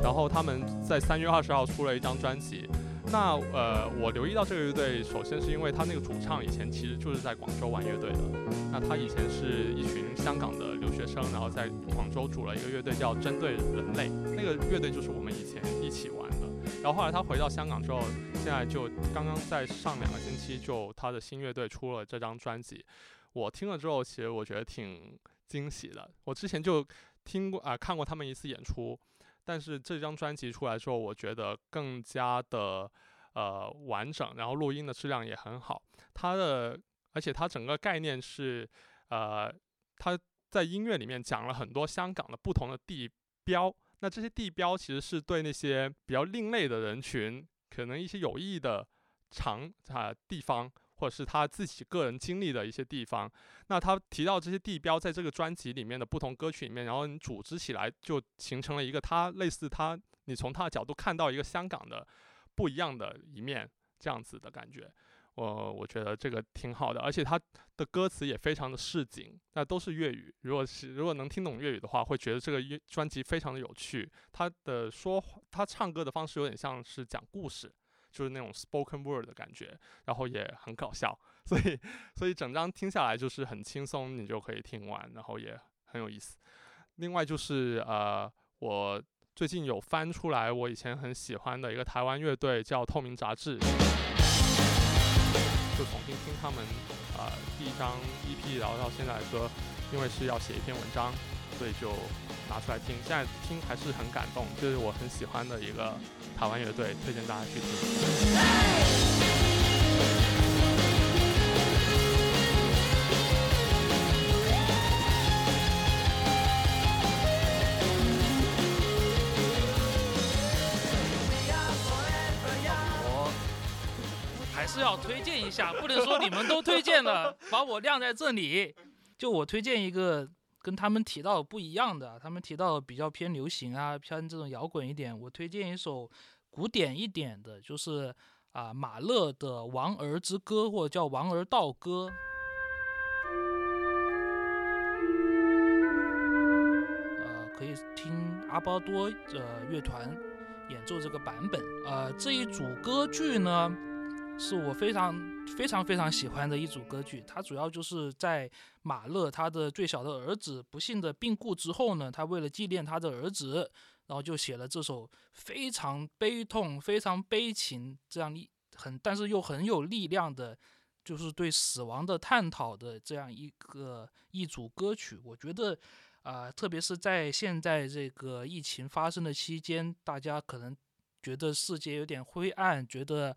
D: 然后他们在三月二十号出了一张专辑。那呃，我留意到这个乐队，首先是因为他那个主唱以前其实就是在广州玩乐队的。那他以前是一群香港的留学生，然后在广州组了一个乐队叫针对人类，那个乐队就是我们以前一起玩的。然后后来他回到香港之后，现在就刚刚在上两个星期就他的新乐队出了这张专辑。我听了之后，其实我觉得挺惊喜的。我之前就听过啊，看过他们一次演出。但是这张专辑出来之后，我觉得更加的呃完整，然后录音的质量也很好。它的，而且它整个概念是，呃，它在音乐里面讲了很多香港的不同的地标。那这些地标其实是对那些比较另类的人群，可能一些有意义的场啊地方。或者是他自己个人经历的一些地方，那他提到这些地标在这个专辑里面的不同歌曲里面，然后你组织起来就形成了一个他类似他，你从他的角度看到一个香港的不一样的一面这样子的感觉，我我觉得这个挺好的，而且他的歌词也非常的市井，那都是粤语，如果是如果能听懂粤语的话，会觉得这个专辑非常的有趣，他的说他唱歌的方式有点像是讲故事。就是那种 spoken word 的感觉，然后也很搞笑，所以所以整张听下来就是很轻松，你就可以听完，然后也很有意思。另外就是呃，我最近有翻出来我以前很喜欢的一个台湾乐队叫透明杂志，就重新听他们呃第一张 EP，然后到现在来说，因为是要写一篇文章，所以就拿出来听。现在听还是很感动，就是我很喜欢的一个。台湾乐队推荐大家去听。
C: 我还是要推荐一下，不能说你们都推荐了，把我晾在这里。就我推荐一个。跟他们提到不一样的，他们提到比较偏流行啊，偏这种摇滚一点。我推荐一首古典一点的，就是啊马勒的《王儿之歌》或者叫《王儿道歌》。呃，可以听阿波多呃乐团演奏这个版本。呃，这一组歌剧呢。是我非常非常非常喜欢的一组歌剧，它主要就是在马勒他的最小的儿子不幸的病故之后呢，他为了纪念他的儿子，然后就写了这首非常悲痛、非常悲情这样一很但是又很有力量的，就是对死亡的探讨的这样一个一组歌曲。我觉得，啊，特别是在现在这个疫情发生的期间，大家可能觉得世界有点灰暗，觉得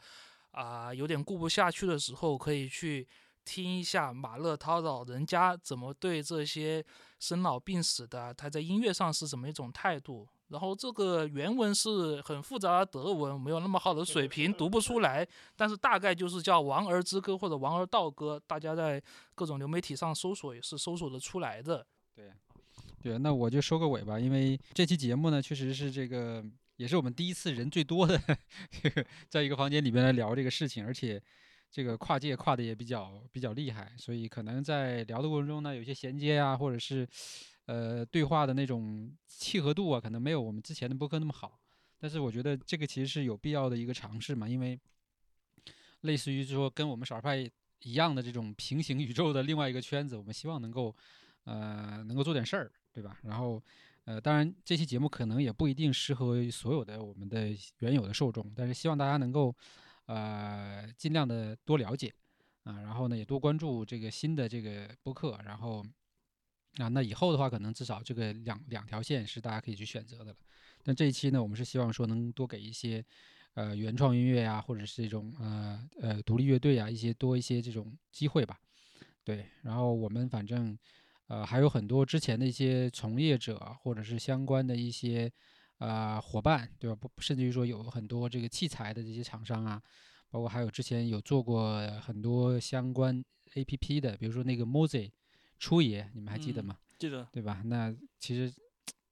C: 啊有点顾不下去的时候，可以去听一下马勒涛老人家怎么对这些生老病死的，他在音乐上是怎么一种态度。然后这个原文是很复杂的德文，没有那么好的水平，读不出来。但是大概就是叫《王儿之歌》或者《王儿道歌》，大家在各种流媒体上搜索也是搜索得出来的。
E: 对，对，那我就收个尾吧，因为这期节目呢，确实是这个也是我们第一次人最多的 在一个房间里边来聊这个事情，而且这个跨界跨的也比较比较厉害，所以可能在聊的过程中呢，有些衔接啊，或者是。呃，对话的那种契合度啊，可能没有我们之前的播客那么好，但是我觉得这个其实是有必要的一个尝试嘛，因为类似于说跟我们少儿派一样的这种平行宇宙的另外一个圈子，我们希望能够呃能够做点事儿，对吧？然后呃，当然这期节目可能也不一定适合于所有的我们的原有的受众，但是希望大家能够呃尽量的多了解啊，然后呢也多关注这个新的这个播客，然后。啊，那以后的话，可能至少这个两两条线是大家可以去选择的了。但这一期呢，我们是希望说能多给一些，呃，原创音乐呀，或者是这种呃呃独立乐队啊，一些多一些这种机会吧。对，然后我们反正呃还有很多之前的一些从业者，或者是相关的一些呃伙伴，对吧？不，甚至于说有很多这个器材的这些厂商啊，包括还有之前有做过很多相关 APP 的，比如说那个 Mozy。初爷，你们还记得吗？
B: 记得，
E: 对吧？那其实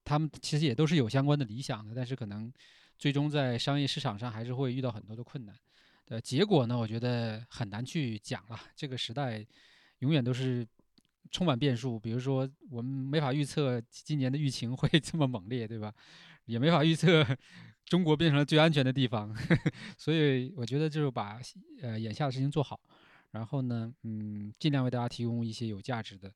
E: 他们其实也都是有相关的理想的，但是可能最终在商业市场上还是会遇到很多的困难。呃，结果呢，我觉得很难去讲了。这个时代永远都是充满变数，比如说我们没法预测今年的疫情会 这么猛烈，对吧？也没法预测 中国变成了最安全的地方，所以我觉得就是把呃眼下的事情做好。然后呢，嗯，尽量为大家提供一些有价值的、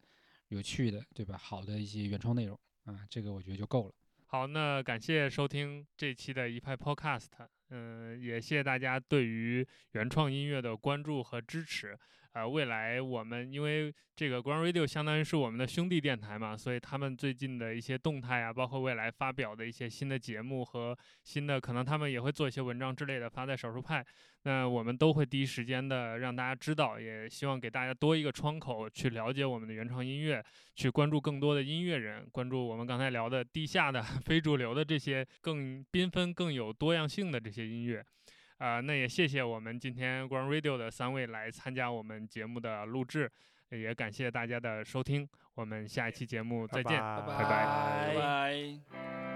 E: 有趣的，对吧？好的一些原创内容啊，这个我觉得就够了。
A: 好，那感谢收听这期的一派 Podcast，嗯，也谢谢大家对于原创音乐的关注和支持。呃，未来我们因为这个 Ground Radio 相当于是我们的兄弟电台嘛，所以他们最近的一些动态啊，包括未来发表的一些新的节目和新的，可能他们也会做一些文章之类的发在少数派，那我们都会第一时间的让大家知道，也希望给大家多一个窗口去了解我们的原创音乐，去关注更多的音乐人，关注我们刚才聊的地下的 非主流的这些更缤纷、更有多样性的这些音乐。啊，那也谢谢我们今天 Ground Radio 的三位来参加我们节目的录制，也感谢大家的收听，我们下一期节目再见，
C: 拜
B: 拜拜。